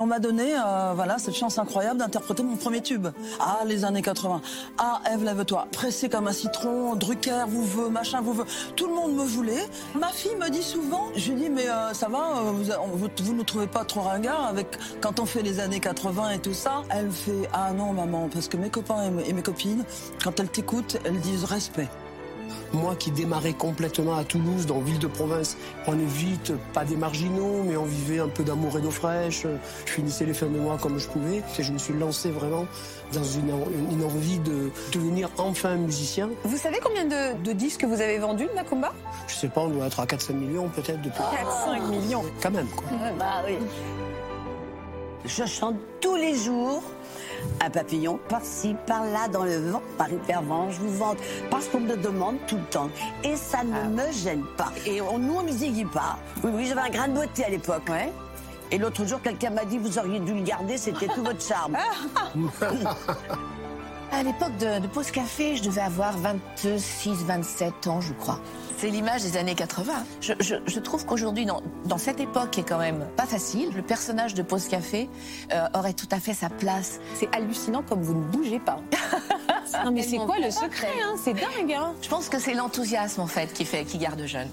On m'a donné euh, voilà, cette chance incroyable d'interpréter mon premier tube. Ah, les années 80. Ah, Eve, lève-toi. Pressé comme un citron, Drucker vous veut, machin vous veut. Tout le monde me voulait. Ma fille me dit souvent, je lui dis, mais euh, ça va, euh, vous, vous, ne trouvez pas trop ringard avec quand on fait les années 80 et tout ça? Elle fait, ah non, maman, parce que mes copains et mes copines, quand elles t'écoutent, elles disent respect. Moi qui démarrais complètement à Toulouse, dans ville de province, on est vite, pas des marginaux, mais on vivait un peu d'amour et d'eau fraîche. Je finissais les fins de mois comme je pouvais. Et je me suis lancé vraiment dans une, envie de devenir enfin musicien. Vous savez combien de, disques vous avez vendus de Macumba Je sais pas, on doit être à 4-5 millions peut-être. Depuis... 4-5 millions Quand même, quoi. bah oui. Je chante tous les jours un papillon par-ci, par-là, dans le vent, par hypervent, je vous vante, parce qu'on me demande tout le temps. Et ça ne ah. me gêne pas. Et on, nous, on musique pas. Oui, oui, j'avais un grain de beauté à l'époque. Ouais. Et l'autre jour, quelqu'un m'a dit, vous auriez dû le garder, c'était tout votre charme. à l'époque de, de Pause Café, je devais avoir 26, 27 ans, je crois. C'est l'image des années 80. Je, trouve qu'aujourd'hui, dans, cette époque qui est quand même pas facile, le personnage de Pause Café euh, aurait tout à fait sa place. C'est hallucinant comme vous ne bougez pas. non mais c'est quoi le secret hein? C'est dingue. Hein? Je pense que c'est l'enthousiasme en fait qui fait qui garde jeune.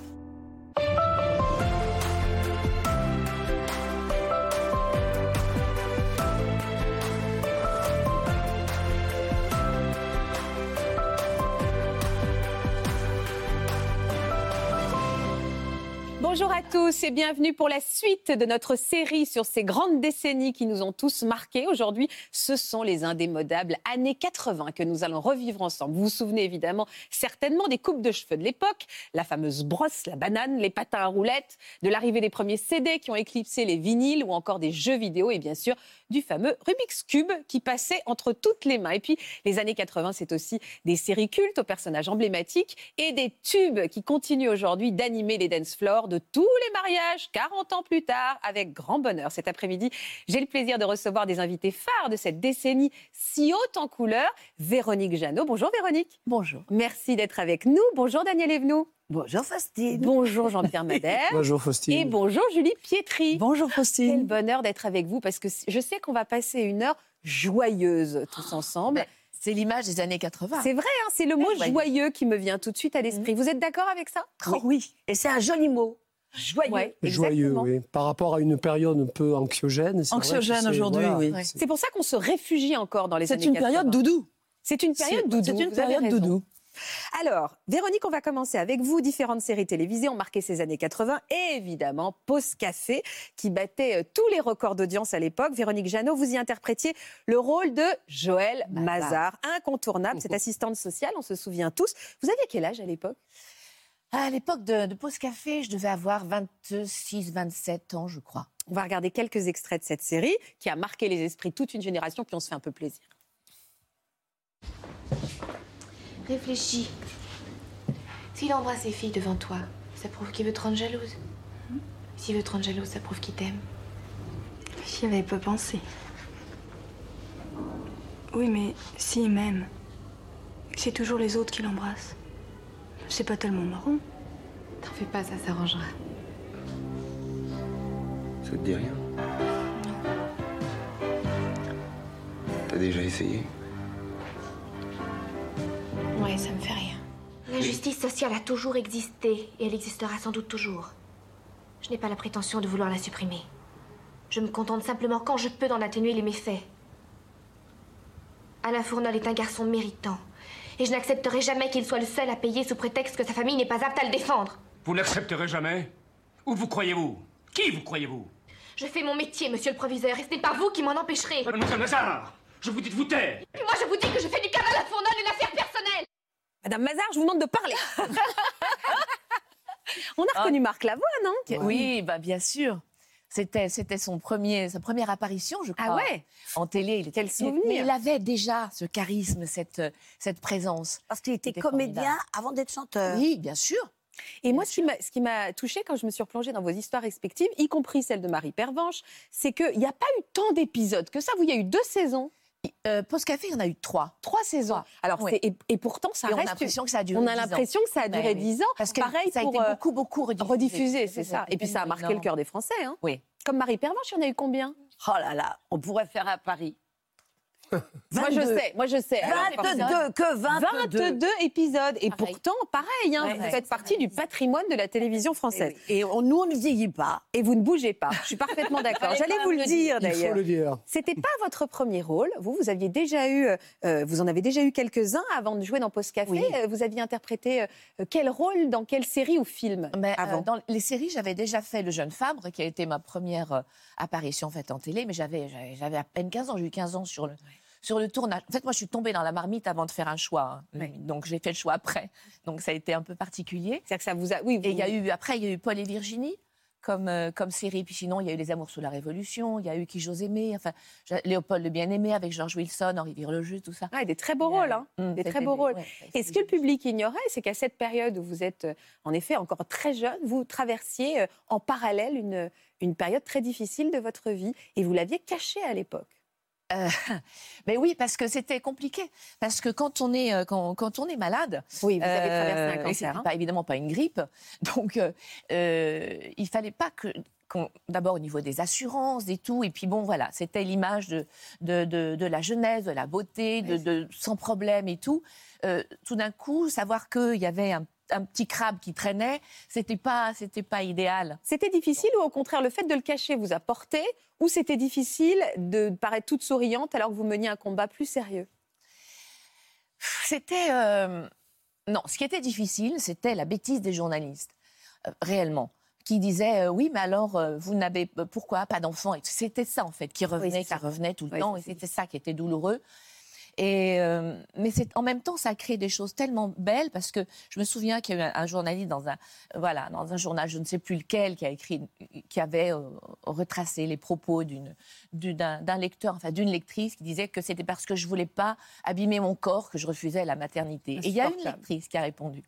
Bonjour à tous et bienvenue pour la suite de notre série sur ces grandes décennies qui nous ont tous marqués. Aujourd'hui, ce sont les indémodables années 80 que nous allons revivre ensemble. Vous vous souvenez évidemment certainement des coupes de cheveux de l'époque, la fameuse brosse, la banane, les patins à roulettes, de l'arrivée des premiers CD qui ont éclipsé les vinyles ou encore des jeux vidéo et bien sûr du fameux Rubik's Cube qui passait entre toutes les mains. Et puis les années 80, c'est aussi des séries cultes aux personnages emblématiques et des tubes qui continuent aujourd'hui d'animer les dance floors de tous les mariages 40 ans plus tard avec grand bonheur. Cet après-midi, j'ai le plaisir de recevoir des invités phares de cette décennie si haute en couleur. Véronique Jeannot. Bonjour Véronique. Bonjour. Merci d'être avec nous. Bonjour Daniel Evenou. Bonjour Faustine. Bonjour Jean-Pierre Madère. bonjour Faustine. Et bonjour Julie Pietri. Bonjour Faustine. Quel bonheur d'être avec vous parce que je sais qu'on va passer une heure joyeuse tous ensemble. C'est l'image des années 80. C'est vrai, hein, c'est le mot joyeux qui me vient tout de suite à l'esprit. Mm. Vous êtes d'accord avec ça? Oui. Et c'est un joli mot. Joyeux. joyeux, oui. Par rapport à une période un peu anxiogène. Anxiogène aujourd'hui, oui. C'est pour ça qu'on se réfugie encore dans les années 80. C'est une période doudou. C'est une période doudou. C'est une période doudou. Alors, Véronique, on va commencer avec vous. Différentes séries télévisées ont marqué ces années 80 et évidemment Pause Café qui battait euh, tous les records d'audience à l'époque. Véronique Jeannot, vous y interprétiez le rôle de Joël Mazar, incontournable, cette assistante sociale, on se souvient tous. Vous aviez quel âge à l'époque? À l'époque de, Pause Café, je devais avoir 26, 27 ans, je crois. On va regarder quelques extraits de cette série qui a marqué les esprits de toute une génération, puis on se fait un peu plaisir. Réfléchis. S'il embrasse ses filles devant toi, ça prouve qu'il veut te rendre jalouse. S'il veut te rendre jalouse, ça prouve qu'il t'aime. J'y avais pas pensé. Oui, mais s'il m'aime, c'est toujours les autres qui l'embrassent. C'est pas tellement marrant. T'en fais pas, ça s'arrangera. Ça te dit rien? T'as déjà essayé? Ouais, ça me fait rien. La justice sociale a toujours existé et elle existera sans doute toujours. Je n'ai pas la prétention de vouloir la supprimer. Je me contente simplement quand je peux d'en atténuer les méfaits. Alain Fournol est un garçon méritant. Et je n'accepterai jamais qu'il soit le seul à payer sous prétexte que sa famille n'est pas apte à le défendre. Vous n'accepterez jamais? Où vous croyez-vous? Qui vous croyez-vous? Je fais mon métier, monsieur le proviseur, et ce n'est pas vous qui m'en empêcherez. Mademoiselle Mazar, je vous dis de vous taire. Et moi, je vous dis que je fais du canal à Fournol une affaire. Madame Mazar, je vous demande de parler. On a reconnu ah. Marc Lavoine, non Oui, bah bien sûr. C'était, c'était son premier, sa première apparition, je crois. Ah ouais En télé. Il Quel souvenir Mais il avait déjà ce charisme, cette, cette présence. Parce qu'il était, comédien avant d'être chanteur. Oui, bien sûr. Et moi, ce qui m'a touchée quand je me suis replongée dans vos histoires respectives, y compris celle de Marie Pervenche, c'est qu'il n'y a pas eu tant d'épisodes que ça. Vous, il y a eu deux saisons. Euh, Pause Café, il y en a eu trois. Trois saisons. Alors, Oui. et, et pourtant, ça Et on a l'impression que ça a duré On a 10 ans. l'impression que ça a duré Ouais, oui. 10 ans. Parce que Pareil ça a été euh, beaucoup, beaucoup rediffusé. rediffusé, c'est ça. Et puis ça a marqué le cœur des Français. Hein. Oui. Comme Marie Pervenche, il y en a eu combien? Oh là là, on pourrait faire à Paris. Moi, je 22. sais. Moi, je sais. Alors, 22, que 22. 22 épisodes. Et Pareil. pourtant, pareil, hein, Ouais, vous ouais. faites partie du patrimoine de la télévision Et, française. oui. Et on- nous, on ne vieillit pas. Et vous ne bougez pas. Je suis parfaitement d'accord. J'allais vous le dire Il faut d'ailleurs. le dire. C'était pas votre premier rôle. Vous, vous aviez déjà eu, euh, vous en avez déjà eu quelques-uns avant de jouer dans Post Café. Oui. Euh, Vous aviez interprété euh, quel rôle dans quelle série ou film Mais, euh, avant dans les séries, j'avais déjà fait Le Jeune Fabre, qui a été ma première euh, apparition faite en télé, mais j'avais à peine 15 ans, j'ai eu 15 ans sur le, sur le tournage. En fait, moi, je suis tombée dans la marmite avant de faire un choix. hein. Donc, j'ai fait le choix après. Donc, ça a été un peu particulier. C'est-à-dire que ça vous a, oui, vous- Et il y a eu, après, il y a eu Paul et Virginie. Comme, euh, comme série, puis sinon il y a eu Les Amours sous la Révolution, il y a eu Qui j'ose aimer, enfin Léopold le Bien-Aimé avec George Wilson, Henri Virlejeu, tout ça. Ah, des très beaux rôles, hein. Hum, des très beaux rôles. ouais, Et ce que le public ignorait, c'est qu'à cette période où vous êtes, euh, en effet, encore très jeune, vous traversiez euh, en parallèle une, une période très difficile de votre vie et vous l'aviez cachée à l'époque? Mais oui, parce que c'était compliqué. Parce que quand on est, euh, quand, quand on est malade, Oui, vous avez euh, traversé un et cancer. hein. pas évidemment pas une grippe, donc euh, euh, il fallait pas que d'abord au niveau des assurances, et tout, et puis bon voilà, c'était l'image de, de, de, de la jeunesse, de la beauté, de, de sans problème et tout. Euh, tout d'un coup, savoir qu'il y avait un, un petit crabe qui traînait, c'était pas, c'était pas idéal. C'était difficile ou au contraire le fait de le cacher vous a porté ou c'était difficile de paraître toute souriante alors que vous meniez un combat plus sérieux? C'était. euh, Non, ce qui était difficile, c'était la bêtise des journalistes, euh, réellement. Qui disaient euh, oui, mais alors vous n'avez pourquoi pas d'enfants Et C'était ça en fait qui revenait, c'est qui ça. revenait tout le Oui, temps, et c'était ça qui était douloureux. Et euh, mais c'est en même temps ça a créé des choses tellement belles parce que je me souviens qu'il y a eu un, un journaliste dans un voilà dans un journal je ne sais plus lequel qui a écrit qui avait euh, retracé les propos d'une du- d'un d'un lecteur enfin d'une lectrice qui disait que c'était parce que je voulais pas abîmer mon corps que je refusais la maternité. Et il y a une lectrice qui a répondu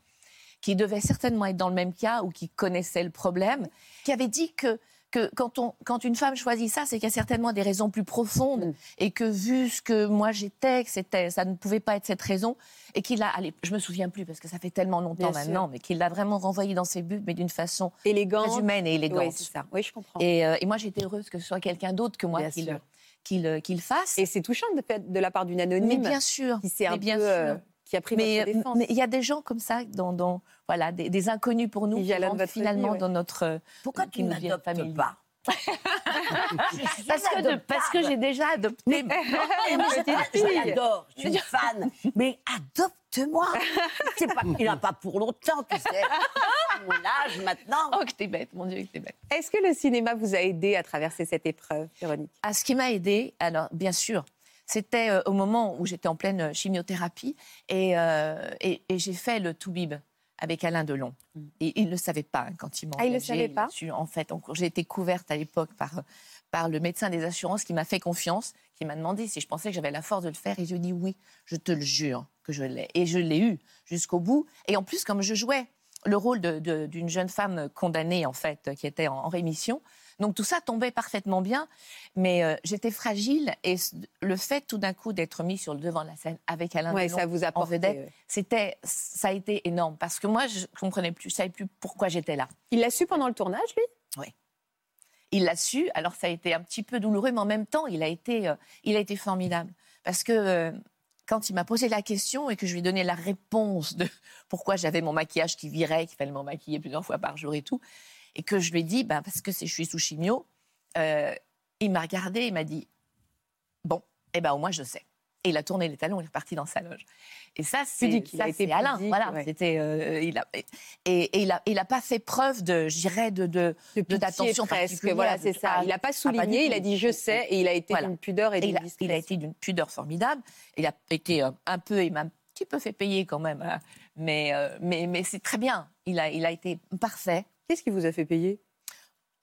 qui devait certainement être dans le même cas ou qui connaissait le problème, qui avait dit que, que quand, on, quand une femme choisit ça, c'est qu'il y a certainement des raisons plus profondes Mm. et que vu ce que moi j'étais, que c'était, ça ne pouvait pas être cette raison et qu'il a, allez, je me souviens plus parce que ça fait tellement longtemps Bien sûr. maintenant, mais qu'il l'a vraiment renvoyé dans ses buts, mais d'une façon Élégante. très humaine et élégante. Oui, c'est ça. Oui, je comprends. Et, euh, et moi j'étais heureuse que ce soit quelqu'un d'autre que moi qui le, qui le, qui le fasse. Et c'est touchant de, la part d'une mais anonyme bien sûr, qui s'est un mais bien peu, euh, sûr. Qui a pris Mais votre défense. mais il y a des gens comme ça, dans, dans- voilà, des, des inconnus pour nous, Qui rentrent finalement ouais. dans notre. euh, Pourquoi qui tu nous viennent n'adoptes familier. pas Parce que, de- parce que j'ai déjà adopté. Mais je l'adore, je suis fan. Mais adopte-moi. Pas qu'il n'a pas pour longtemps, tu sais. Mon âge maintenant. Oh, que t'es bête, mon Dieu, que t'es bête. Est-ce que le cinéma vous a aidé à traverser cette épreuve, Véronique? Ah, ce qui m'a aidée, alors bien sûr, c'était euh, au moment où j'étais en pleine euh, chimiothérapie et, euh, et, et j'ai fait le Toubib avec Alain Delon. Et il ne le savait pas hein, quand il m'a Ah, il le savait pas En fait, j'ai été couverte à l'époque par, par le médecin des assurances qui m'a fait confiance, qui m'a demandé si je pensais que j'avais la force de le faire. Et je lui ai dit oui, je te le jure que je l'ai. Et je l'ai eu jusqu'au bout. Et en plus, comme je jouais le rôle d'une jeune femme condamnée, en fait, qui était en, en rémission, donc tout ça tombait parfaitement bien, mais euh, j'étais fragile et le fait tout d'un coup d'être mis sur le devant de la scène avec Alain Ouais, Delon ça vous a en porté, vedette, ouais. c'était, ça a été énorme. Parce que moi je comprenais plus, je savais plus pourquoi j'étais là. Il l'a su pendant le tournage, lui? Il l'a su, alors ça a été un petit peu douloureux, mais en même temps il a été, euh, il a été formidable. Parce que euh, quand il m'a posé la question et que je lui ai donné la réponse de pourquoi j'avais mon maquillage qui virait, qu'il fallait me maquiller plusieurs fois par jour et tout, et que je lui ai dit, ben, parce que je suis sous chimio, euh, il m'a regardé et m'a dit, bon, eh ben au moins je sais. Et il a tourné les talons, il est reparti dans sa loge. Et ça, c'est Alain. pudique, Voilà, ouais. c'était, euh, il a, et, et il a, il a pas fait preuve de, je dirais, de, de, d'attention presque. Voilà, c'est ça. Il n'a pas ah, souligné, il a dit je sais, et il a été Voilà. d'une pudeur et Et d'une il, a, il a discrétion. été d'une pudeur formidable. Il a été euh, un peu, il m'a un petit peu fait payer quand même, hein. mais, euh, mais, mais c'est très bien. Il a, il a été parfait. Qu'est-ce qui vous a fait payer?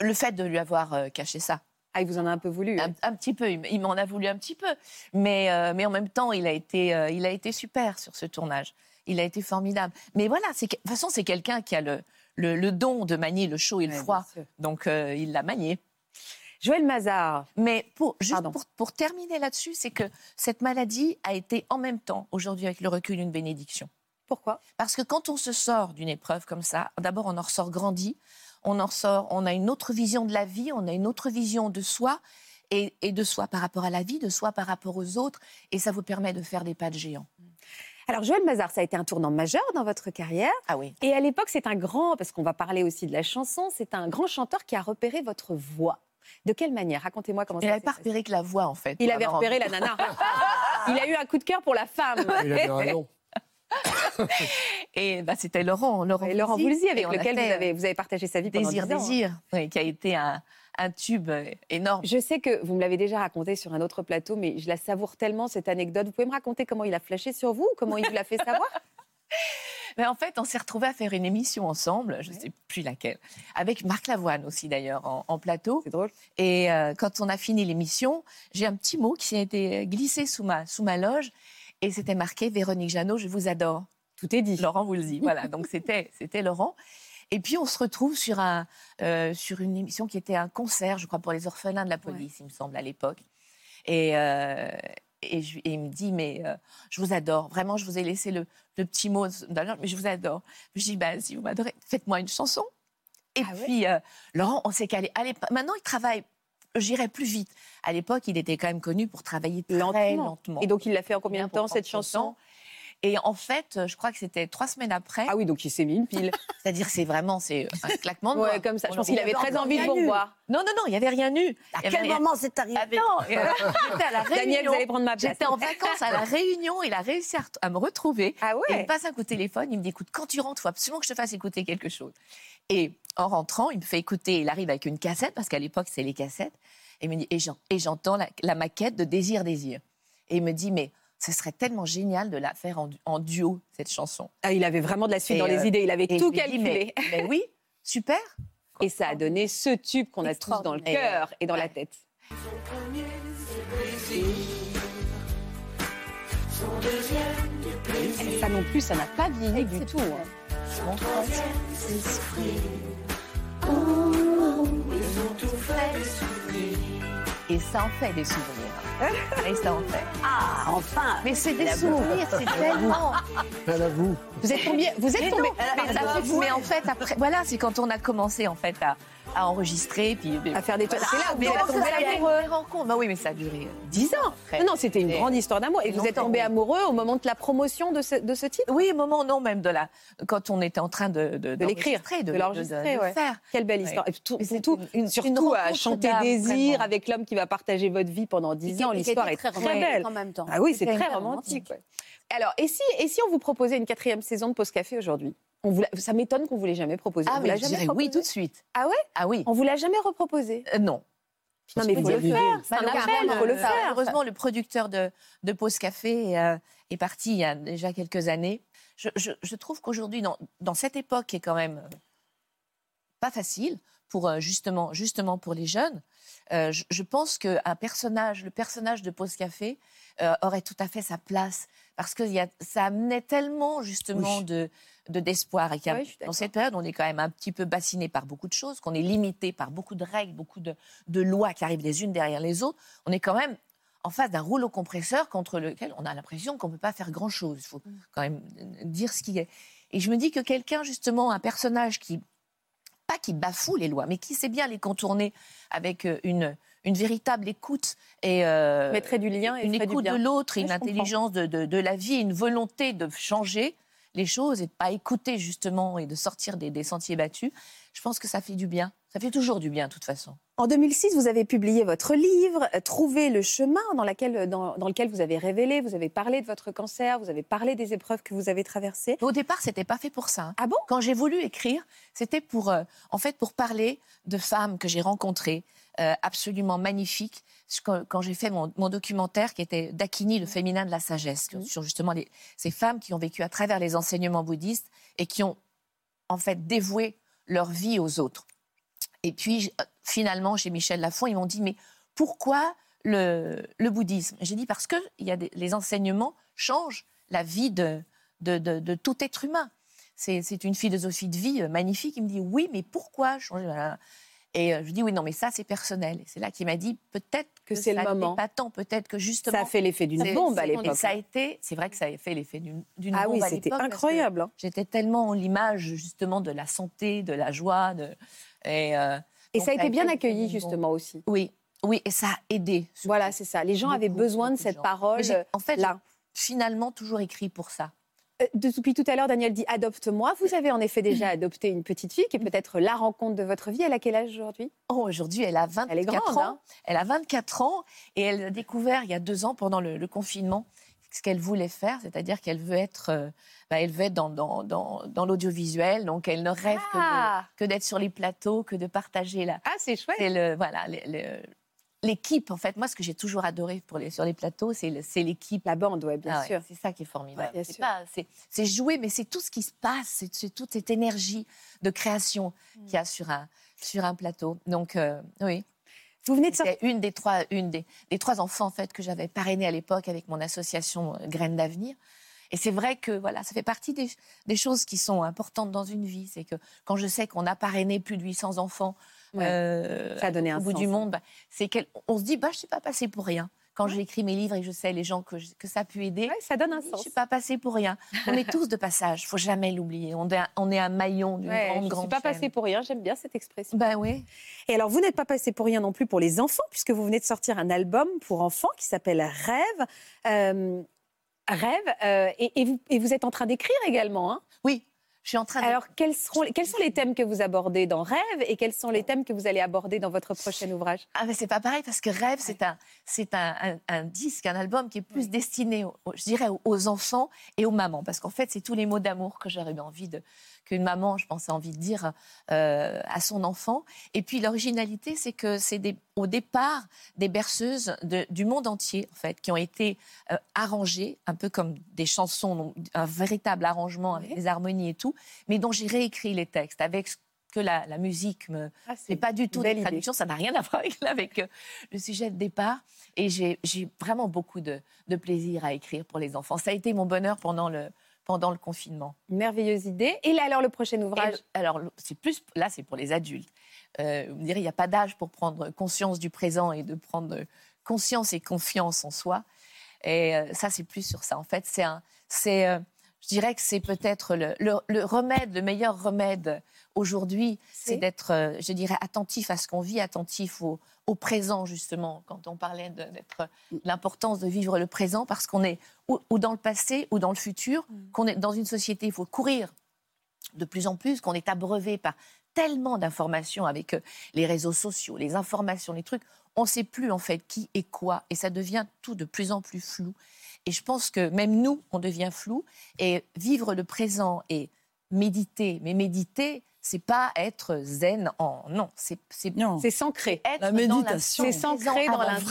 Le fait de lui avoir euh, caché ça, Ah, il vous en a un peu voulu. hein. un, petit peu, il, m'en a voulu un petit peu, mais, euh, mais en même temps, il a, été, euh, il a été super sur ce tournage. Il a été formidable. Mais voilà, de toute façon, c'est quelqu'un qui a le, le, le don de manier le chaud et le Ouais, froid. Donc, euh, il l'a manié. Joël Mazar. Mais pour, juste pour, pour terminer là-dessus, c'est que cette maladie a été en même temps, aujourd'hui avec le recul, une bénédiction. Pourquoi? Parce que quand on se sort d'une épreuve comme ça, d'abord on en ressort grandi, on en ressort, on a une autre vision de la vie, on a une autre vision de soi, et, et de soi par rapport à la vie, de soi par rapport aux autres, et ça vous permet de faire des pas de géant. Alors Joël Mazar, ça a été un tournant majeur dans votre carrière. Ah oui. Et à l'époque, c'est un grand, parce qu'on va parler aussi de la chanson, c'est un grand chanteur qui a repéré votre voix. De quelle manière? Racontez-moi comment Il ça n'avait s'est pas repéré que la voix, en fait. Il avait repéré la nana. Il a eu un coup de cœur pour la femme. Il avait raison. Et bah, c'était Laurent, Laurent, Et Laurent Voulzy, et avec lequel vous avez, vous avez partagé sa vie pendant Désir, 10 ans, hein. désir, oui, qui a été un, un tube euh, énorme. Je sais que vous me l'avez déjà raconté sur un autre plateau, mais je la savoure tellement cette anecdote. Vous pouvez me raconter comment il a flashé sur vous, comment il vous l'a fait savoir? Mais en fait, on s'est retrouvés à faire une émission ensemble, je ne sais plus laquelle, avec Marc Lavoine aussi d'ailleurs en, en plateau. C'est drôle. Et euh, quand on a fini l'émission, j'ai un petit mot qui a été glissé sous ma, sous ma loge et c'était marqué Véronique Jeannot, je vous adore. Tout est dit. Laurent vous le dit. Voilà, donc c'était c'était Laurent. Et puis on se retrouve sur, un, euh, sur une émission qui était un concert, je crois, pour les orphelins de la police, il me semble, à l'époque. Et, euh, et, je- et il me dit, mais euh, je vous adore. Vraiment, je vous ai laissé le, le petit mot, d'ailleurs, mais je vous adore. Je dis, bah, si vous m'adorez, faites-moi une chanson. Et Ah puis, Laurent, on s'est calé. Allez, maintenant, il travaille, j'irai plus vite. À l'époque, il était quand même connu pour travailler très Lentement. lentement. Et donc il l'a fait en combien de temps cette chanson. Et en fait, je crois que c'était trois semaines après. Ah oui, donc il s'est mis une pile. C'est-à-dire, c'est vraiment, c'est un claquement de ouais, comme ça. Je pense qu'il avait très envie de revoir. Non, non, non, il n'y avait rien eu. À quel rien- moment c'est arrivé Ah, non, j'étais à la Réunion. Daniel, vous allez prendre ma place. J'étais en vacances à la Réunion. Il a réussi à, me retrouver. Ah Et il ouais me passe un coup de téléphone. Il me dit écoute, quand tu rentres, il faut absolument que je te fasse écouter quelque chose. Et en rentrant, il me fait écouter. Il arrive avec une cassette, parce qu'à l'époque, c'est les cassettes. Et il me dit et j'en- et j'entends la, la maquette de Désir, Désir. Et il me dit mais ce serait tellement génial de la faire en, du- en duo, cette chanson. Ah, Il avait vraiment de la suite Et, dans les euh, idées. Il avait tout calculé. mais, mais oui, super. Et ça a donné ce tube qu'on a tous dans le cœur et dans la tête. Et ça non plus, ça n'a pas vieilli du tout. hein. Mon troisième esprit. Et ça en fait des souvenirs. Et ça en fait. Ah, enfin Mais c'est des souvenirs, c'est tellement. Elle avoue. Vous êtes tombé, vous êtes tombé. Mais en fait, après, voilà, c'est quand on a commencé en fait à, à enregistrer, puis à faire des trucs. C'est là où vous êtes tombé amoureux. Bah oui, mais ça a duré euh, 10 ans. après. Non, non, c'était une Et- grande histoire d'amour. Et et vous êtes tombé amoureux au moment de la promotion de ce, de ce titre? Oui, au moment non même de la quand on était en train de de, De l'écrire, de l'enregistrer, de ouais. faire. Quelle belle Ouais. histoire. Et tout- surtout, une- une- surtout une à rencontre chanter Désir vraiment. avec l'homme qui va partager votre vie pendant 10 ans. L'histoire est très, belle. en même temps. Ah oui, c'est très romantique. ouais. Alors, et si, et si on vous proposait une quatrième saison de Pause Café aujourd'hui? On vous Ça m'étonne qu'on vous l'ait jamais proposé. Ah on vous mais je jamais proposé oui tout de suite. Ah ouais? Ah oui. On vous l'a jamais reproposé? Euh, non. Non, mais il faut le faire. C'est un appel, faut le Enfin, faire. Heureusement, le producteur de, de Pause Café euh, est parti il y a déjà quelques années. Je, je- je trouve qu'aujourd'hui, dans, dans cette époque qui est quand même euh, pas facile pour euh, justement, justement pour les jeunes, euh, je, je pense qu'un personnage, le personnage de Pause Café, euh, aurait tout à fait sa place parce que y a, ça amenait tellement justement Oui. de de- d'espoir et qu'il y a- Oui, je suis dans cette période on est quand même un petit peu bassiné par beaucoup de choses, qu'on est limité par beaucoup de règles, beaucoup de, de lois qui arrivent les unes derrière les autres. On est quand même en face d'un rouleau compresseur contre lequel on a l'impression qu'on ne peut pas faire grand-chose. Il faut quand même dire ce qui est. Et je me dis que quelqu'un, justement, un personnage qui, pas qui bafoue les lois, mais qui sait bien les contourner avec euh, une, une véritable écoute et euh, Mettrait du lien et une du écoute de l'autre, Oui, une intelligence de, de- de la vie, une volonté de changer les choses et de pas écouter justement et de sortir des, des sentiers battus. Je pense que ça fait du bien. Ça fait toujours du bien, de toute façon. En 2006, vous avez publié votre livre, euh, Trouver le chemin, dans, laquelle- dans- dans lequel vous avez révélé, vous avez parlé de votre cancer, vous avez parlé des épreuves que vous avez traversées. Au départ, c'était pas fait pour ça. hein. Ah bon? Quand j'ai voulu écrire, c'était pour, euh, en fait, pour parler de femmes que j'ai rencontrées, euh, absolument magnifiques. Quand, quand j'ai fait mon, mon documentaire qui était Dakini, le féminin de la sagesse, sur justement les- ces femmes qui ont vécu à travers les enseignements bouddhistes et qui ont en fait dévoué leur vie aux autres. Et puis, finalement, chez Michel Lafon, ils m'ont dit, mais pourquoi le, le bouddhisme? J'ai dit, parce que il y a des- les enseignements changent la vie de, de, de- de tout être humain. C'est une philosophie de vie euh, magnifique. Il me dit, oui, mais pourquoi changer? Et euh, je dis oui, non, mais ça, c'est personnel. C'est là qu'il m'a dit peut-être Que que, c'est le moment. pas tant, peut-être que justement. Ça a fait l'effet d'une bombe à l'époque. Ça a été, c'est vrai que ça a fait l'effet d'une Ah bombe oui, à c'était l'époque, parce que incroyable. hein. J'étais tellement l'image justement de la santé, de la joie, de et, euh, Et ça a été bien accueilli justement aussi. Oui, oui, et ça a aidé. Voilà, c'est ça. Les gens avaient besoin de cette gens. parole en fait, là. finalement toujours écrit pour ça. Euh, Depuis tout à l'heure, Daniel dit adopte-moi. Vous avez en effet déjà adopté une petite fille qui est peut-être la rencontre de votre vie. Elle a quel âge aujourd'hui? Oh, aujourd'hui, elle a 24 Elle est grande, ans. hein Elle a 24 ans et elle a découvert il y a deux ans pendant le, le confinement ce qu'elle voulait faire, c'est-à-dire qu'elle veut être, euh, bah, elle veut être dans, dans, dans, dans l'audiovisuel, donc elle ne rêve Ah. que d'être sur les plateaux, que de partager la, Ah, c'est chouette. c'est le voilà le- le- l'équipe en fait. Moi, ce que j'ai toujours adoré pour les, sur les plateaux, c'est l'équipe. La bande, ouais, bien Ah ouais, sûr. C'est ça qui est formidable. Ouais, c'est jouer, mais c'est tout ce qui se passe, c'est toute cette énergie de création Mm. qu'il y a sur un, sur un plateau. Donc, euh, oui. Vous venez de sortir. C'était une des trois, une des, des trois enfants en fait que j'avais parrainé à l'époque avec mon association euh, Graines d'avenir. Et c'est vrai que voilà, ça fait partie des, des choses qui sont importantes dans une vie. C'est que quand je sais qu'on a parrainé plus de 800 enfants Ouais. euh, Ça a donné un au bout sens, du monde, bah, c'est qu'on se dit bah je suis pas passée pour rien. Quand j'ai écrit mes livres et je sais les gens que, je- que ça a pu aider, Ouais, ça donne un je sens. suis pas passée pour rien. On est tous de passage, faut jamais l'oublier. On est, un- on est un maillon d'une Ouais, grande, je ne grande suis pas chaîne. passée pour rien, j'aime bien cette expression. Ben oui. Et alors, vous n'êtes pas passé pour rien non plus pour les enfants, puisque vous venez de sortir un album pour enfants qui s'appelle Rêve. Euh, Rêve, euh, et, et vous, et vous êtes en train d'écrire également. hein je suis en train de alors, quels, seront, quels sont les thèmes que vous abordez dans Rêve et quels sont les thèmes que vous allez aborder dans votre prochain ouvrage? Ah mais c'est pas pareil parce que Rêve c'est un c'est un, un- un disque un album qui est plus destiné je dirais aux- enfants et aux mamans parce qu'en fait c'est tous les mots d'amour que j'aurais envie de qu'une maman je pense a envie de dire euh, à son enfant et puis l'originalité c'est que c'est au départ des berceuses de- du monde entier en fait qui ont été euh, arrangées un peu comme des chansons donc un véritable arrangement avec des harmonies et tout mais dont j'ai réécrit les textes avec ce que la, la musique me, Ah, c'est pas du tout des traductions, ça n'a rien à voir avec, avec, euh, le sujet de départ. Et j'ai j'ai vraiment beaucoup de, de plaisir à écrire pour les enfants. Ça a été mon bonheur pendant le, pendant le confinement. Une merveilleuse idée. Et là, alors, le prochain ouvrage? le- alors, c'est plus, là, c'est pour les adultes. Euh, vous me direz, il n'y a pas d'âge pour prendre conscience du présent et de prendre conscience et confiance en soi. Et euh, ça, c'est plus sur ça. En fait, c'est un, c'est, euh, je dirais que c'est peut-être le, le- le remède, le meilleur remède aujourd'hui, C'est d'être, euh, je dirais, attentif à ce qu'on vit, attentif au, au présent, justement, quand on parlait de- d'être l'importance de vivre le présent, parce qu'on est ou, ou dans le passé ou dans le futur, qu'on est dans une société, il faut courir de plus en plus, qu'on est abreuvé par tellement d'informations avec euh, les réseaux sociaux, les informations, les trucs. On ne sait plus en fait qui est quoi et ça devient tout de plus en plus flou. Et je pense que même nous, on devient flou. Et vivre le présent et méditer, mais méditer, c'est pas être zen en non, c'est c'est Non. C'est s'ancrer. La méditation. C'est s'ancrer dans l'instant.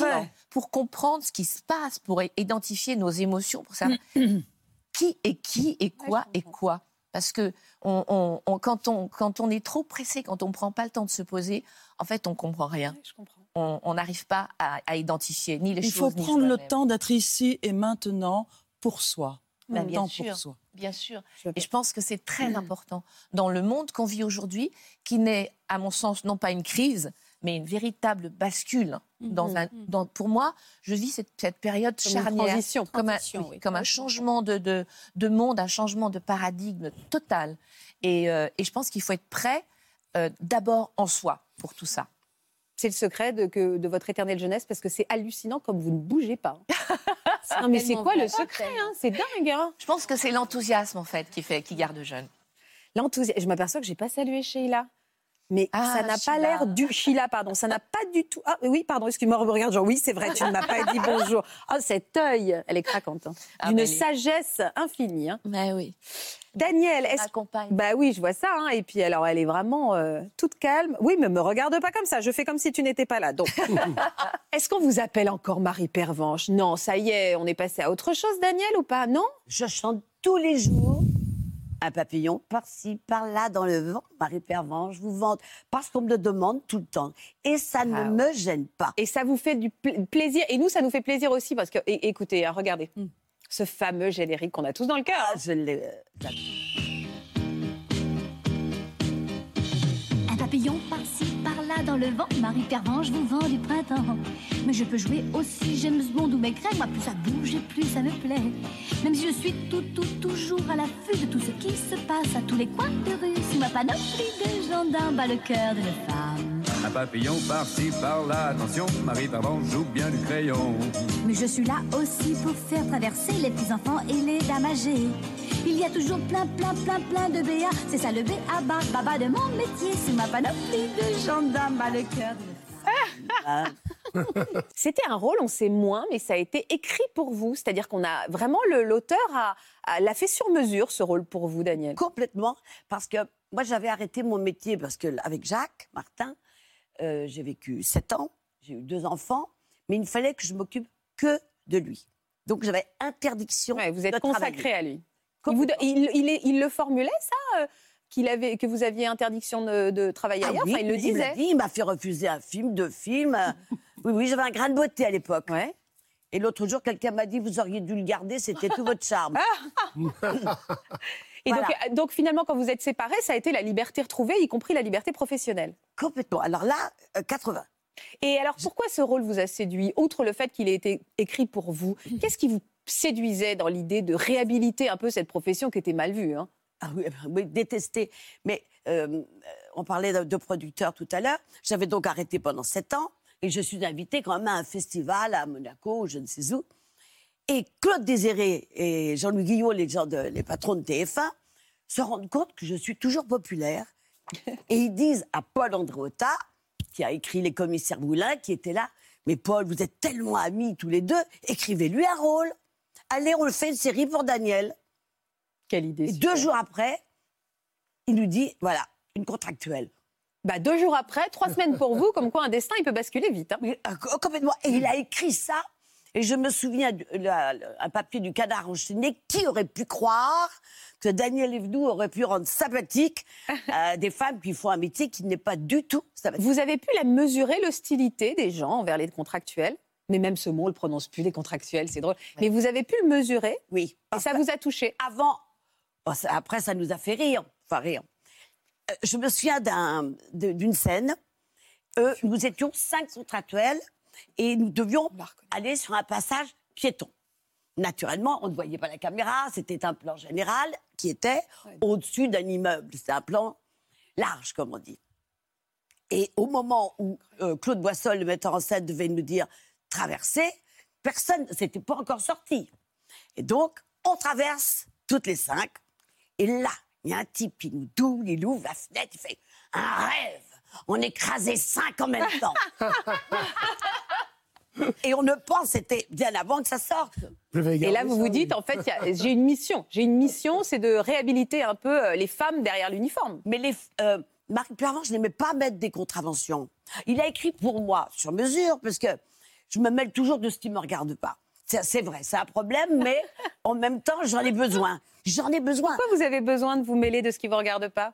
pour comprendre ce qui se passe, pour identifier nos émotions, pour savoir qui est qui et quoi et quoi. Parce que on, on- on- quand, on, quand on est trop pressé, quand on ne prend pas le temps de se poser, en fait, on comprend rien. Je comprends. On n'arrive pas à, à identifier ni les Il choses faut ni prendre le temps d'être ici et maintenant pour soi. Bah, bien sûr. pour soi. Bien sûr. Et je pense que c'est très important dans le monde qu'on vit aujourd'hui, qui n'est, à mon sens, non pas une crise, mais une véritable bascule. Dans un, dans, pour moi, je vis cette, cette période Comme charnière transition. comme un, Transition, oui, oui. comme un changement de, de, de monde, un changement de paradigme total. Et, euh, et je pense qu'il faut être prêt euh, d'abord en soi pour tout ça. C'est le secret de, que, de votre éternelle jeunesse parce que c'est hallucinant comme vous ne bougez pas. non, mais c'est quoi le secret hein? C'est dingue. Hein? Je pense que c'est l'enthousiasme en fait qui fait qui garde jeune. L'enthousiasme. Je m'aperçois que j'ai pas salué Sheila. Mais Ah, ça n'a pas l'air du Sheila, pardon. Ça n'a pas du tout. Ah oui, pardon. Excuse-moi, regarde. Genre, oui, c'est vrai. Tu ne m'as pas dit bonjour. Ah, cet œil, elle est craquante. hein. Ah, D'une bah, sagesse infinie. hein. Mais oui. Daniel, est-ce. Bah oui, je vois ça. hein. Et puis alors, elle est vraiment euh, toute calme. Oui, mais me regarde pas comme ça. Je fais comme si tu n'étais pas là. Donc, est-ce qu'on vous appelle encore Marie Pervenche? Non, ça y est, on est passé à autre chose, Daniel, ou pas? Non? Je chante tous les jours un papillon par-ci, par-là dans le vent. Marie Pervenche, je vous vante parce qu'on me le demande tout le temps. Et ça ne Ah ouais. me gêne pas. Et ça vous fait du pl- plaisir. Et nous, ça nous fait plaisir aussi parce que, écoutez, hein, regardez. Ce fameux générique qu'on a tous dans le cœur. Ah, je l'ai. euh, dans le vent, Marie Pervenche vous vend du printemps. Mais je peux jouer aussi James Bond ou Maigret, moi plus ça bouge et plus ça me plaît. Même si je suis tout, tout, toujours à l'affût de tout ce qui se passe à tous les coins de rue, sous ma panoplie de gendarmes bat le cœur d'une femme. Un papillon par-ci, par-là, attention, Marie Pervenche joue bien du crayon. Mais je suis là aussi pour faire traverser les petits enfants et les dames âgées. Il y a toujours plein, plein, plein, plein de BA. C'est ça le BA, baba de mon métier. C'est ma panoplie de gendarmes à le cœur C'était un rôle, on sait moins, mais ça a été écrit pour vous. C'est-à-dire qu'on a vraiment l'auteur a, a- l'a fait sur mesure ce rôle pour vous, Daniel? Complètement, parce que moi j'avais arrêté mon métier parce que avec Jacques Martin, euh, j'ai vécu sept ans, j'ai eu deux enfants, mais il fallait que je m'occupe que de lui. Donc j'avais interdiction. Ouais, vous êtes de consacré travailler. à lui. Il, vous- il- il est- il le formulait ça, euh, qu'il avait, que vous aviez interdiction de, de travailler Ah ailleurs? oui, Enfin, il le disait. il m'a fait refuser un film, deux films. euh, oui, oui, j'avais un grain de beauté à l'époque. Ouais. Et l'autre jour, quelqu'un m'a dit, vous auriez dû le garder, c'était tout votre charme. Et donc, Voilà. euh, donc finalement, quand vous êtes séparés, ça a été la liberté retrouvée, y compris la liberté professionnelle. Complètement. Alors là, euh, 80. Et alors, pourquoi ce rôle vous a séduit Outre le fait qu'il ait été écrit pour vous, qu'est-ce qui vous séduisait dans l'idée de réhabiliter un peu cette profession qui était mal vue hein Ah oui, oui, détesté. Mais euh, on parlait de, de producteurs tout à l'heure. J'avais donc arrêté pendant sept ans et je suis invitée quand même à un festival à Monaco, je ne sais où. Et Claude Désiré et Jean-Louis Guillot, les, gens de, les patrons de TF1, se rendent compte que je suis toujours populaire. Et ils disent à Paul Andréotta, qui a écrit Les commissaires Moulin, qui était là, mais Paul, vous êtes tellement amis tous les deux, écrivez-lui un rôle. Allez, on le fait une série pour Daniel. Quelle idée Et deux jours après, il nous dit, voilà, une contractuelle. Bah, deux jours après, trois semaines pour vous, comme quoi un destin, il peut basculer vite. hein. Mais, euh, co- complètement. Et il a écrit ça. Et je me souviens d'un papier du canard enchaîné. Qui aurait pu croire que Daniel Evenou aurait pu rendre sympathique euh, des femmes qui font un métier qui n'est pas du tout sympathique Vous avez pu la mesurer, l'hostilité des gens envers les contractuels? Mais même ce mot, on le prononce plus, les contractuels, c'est drôle. Mais vous avez pu le mesurer Oui. et ça vous a touché. Avant, bon, ça- après, ça nous a fait rire. Enfin, rire. Euh, je me souviens d'une scène. Euh, nous étions cinq contractuels et nous devions aller sur un passage piéton. Naturellement, on ne voyait pas la caméra, c'était un plan général qui était au-dessus d'un immeuble. C'était un plan large, comme on dit. Et au moment où euh, Claude Boissol, le metteur en scène, devait nous dire traverser, personne, c'était pas encore sorti. Et donc, on traverse toutes les cinq. Et là, il y a un type qui nous double, il ouvre la fenêtre, il fait un rêve. On écrasait cinq en même temps. Et on ne pense, c'était bien avant que ça sorte. Et là, vous vous dites, en fait, j'ai une mission. J'ai une mission, c'est de réhabiliter un peu euh, les femmes derrière l'uniforme. Mais les, euh, Marie Pervenche je n'aimais pas mettre des contraventions. Il a écrit pour moi, sur mesure, parce que je me mêle toujours de ce qui ne me regarde pas. C'est vrai, c'est un problème, mais en même temps, j'en ai besoin. J'en ai besoin. Pourquoi vous avez besoin de vous mêler de ce qui ne vous regarde pas?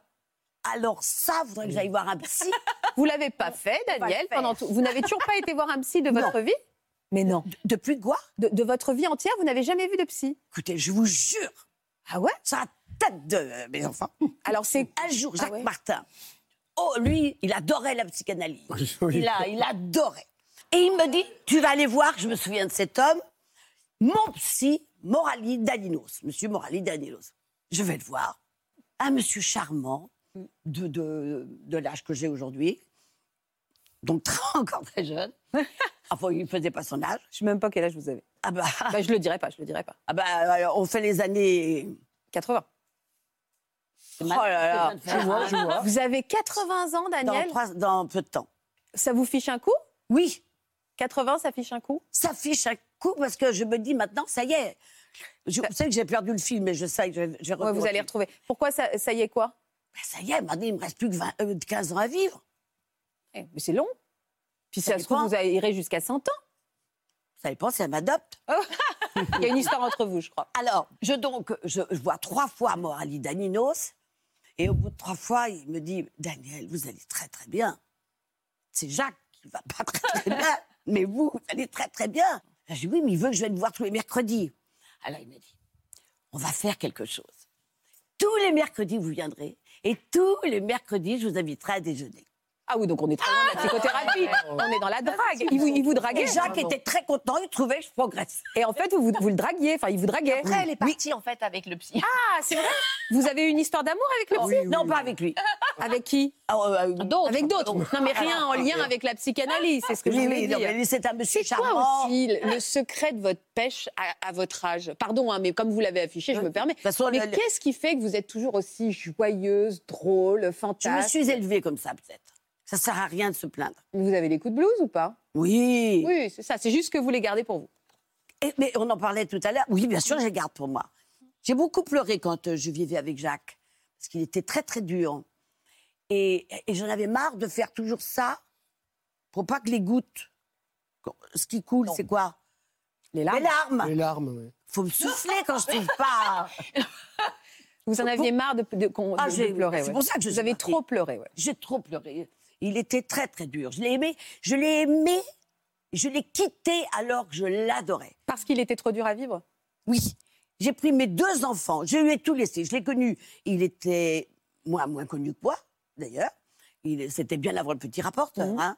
Alors ça, il faudrait que j'aille voir un psy. Vous l'avez pas fait, Daniel pendant tout- Vous n'avez toujours pas été voir un psy de votre vie? Mais non. Depuis quoi? de, de votre vie entière, vous n'avez jamais vu de psy? Écoutez, je vous jure, Ah ouais? Sur la tête de euh, mes enfants. Alors c'est Un jour, Jacques ouais. Martin, oh, lui, il adorait la psychanalyse. Oui. Il, a, il adorait. Et il me dit, tu vas aller voir, je me souviens de cet homme, mon psy, Morali Daninos, monsieur Morali Daninos. Je vais le voir. Un monsieur charmant, de, de, de l'âge que j'ai aujourd'hui, donc très- encore très jeune. Enfin, il ne faisait pas son âge. Je sais même pas quel âge vous avez. Ah bah, Bah, je le dirais pas, je le dirais pas. ah bah, alors, on fait les années... 80. Oh là là. Je vois, je vois. Vous avez 80 ans, dans, Daniel trois- dans peu de temps. Ça vous fiche un coup? Oui, 80, ça fiche un coup? Ça fiche un coup parce que je me dis maintenant, ça y est. Je sais que j'ai perdu le film, mais je sais que vais Ouais, Vous allez retrouver. Pourquoi ça, ça y est quoi? Ben, Ça y est, maintenant, il me reste plus que 20, euh, 15 ans à vivre. Eh, Mais c'est long. Puis Ça ça, se trouve, vous irez jusqu'à 100 ans. Ça dépend si elle m'adopte. Il y a une histoire entre vous, je crois. Alors, je donc, je, je vois trois fois Morali Daninos. Et au bout de trois fois, il me dit Daniel, vous allez très très bien. C'est Jacques qui va pas très très bien, mais vous, vous allez très très bien. Je dis oui, mais il veut que je vienne voir tous les mercredis. Alors il me dit on va faire quelque chose. Tous les mercredis, vous viendrez, et tous les mercredis, je vous inviterai à déjeuner. Ah oui, donc on est très loin de la psychothérapie. On est dans la drague. Il vous, il vous draguait. Et Jacques était très content, il trouvait que je progresse. Et en fait, vous, vous le draguiez. Enfin, il vous draguait. Après, elle est partie en fait avec le psy. Ah, c'est vrai? Vous avez eu une histoire d'amour avec le psy? Non, pas avec lui. Avec qui? D'autres. Avec d'autres. Non, mais rien en lien avec la psychanalyse, c'est ce que je Oui, voulais oui, dire. mais c'est un monsieur charmant. aussi le secret de votre pêche à, à votre âge? Pardon, hein, mais comme vous l'avez affiché, je me permets. façon, mais qu'est-ce qui fait que vous êtes toujours aussi joyeuse, drôle, Je me fantastique suis élevée comme ça, peut-être. Ça sert à rien de se plaindre. Vous avez des coups de blues ou pas? Oui. Oui, c'est ça. C'est juste que vous les gardez pour vous. Et- mais on en parlait tout à l'heure. Oui, bien sûr, je les garde pour moi. J'ai beaucoup pleuré quand euh, je vivais avec Jacques, parce qu'il était très, très dur. Et, et j'en avais marre de faire toujours ça pour pas que les gouttes, ce qui coule, c'est quoi? Les Les larmes. Les larmes, oui. faut me souffler quand je trouve pas. Vous en aviez marre de, de- qu'on- Ah, de j'ai- pleurer. c'est ouais. pour ça que je Vous avez trop pleuré. ouais. J'ai trop pleuré. Il était très, très dur. Je l'ai aimé. Je l'ai aimé. Je l'ai quitté alors que je l'adorais. Parce qu'il était trop dur à vivre? Oui. J'ai pris mes deux enfants. Je lui ai tout laissé. Je l'ai connu. Il était moins, moins connu que moi, d'ailleurs. Il- C'était bien avant le petit rapporteur. Mhm. hein.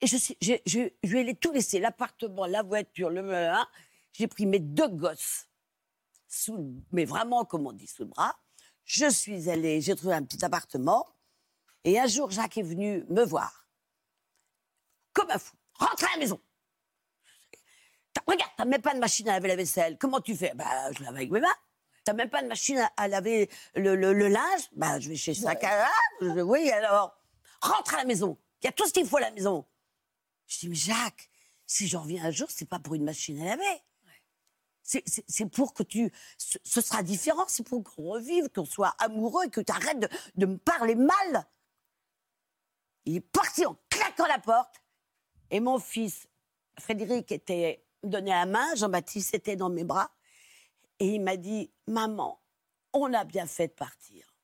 Et je, j'ai- je, je lui ai tout laissé. L'appartement, la voiture, le... hein. J'ai pris mes deux gosses, sous, mais vraiment, comme on dit, sous le bras. Je suis allée, j'ai trouvé un petit appartement. Et un jour, Jacques est venu me voir. Comme un fou. Rentre à la maison. Regarde, t'as même pas de machine à laver la vaisselle. Comment tu fais? Bah, je lave avec mes mains. T'as même pas de machine à, laver le, linge? Bah, je vais chez linge. Oui, alors. Rentre à la maison. Il y a tout ce qu'il faut à la maison. Je dis, mais Jacques, si j'en reviens un jour, c'est pas pour une machine à laver. C'est- pour que tu. Ce, ce sera différent, c'est pour qu'on revive, qu'on soit amoureux et que tu arrêtes de, de me parler mal. Il est parti en claquant la porte. Et mon fils, Frédéric, était donné la main, Jean-Baptiste était dans mes bras. Et il m'a dit Maman, on a bien fait de partir.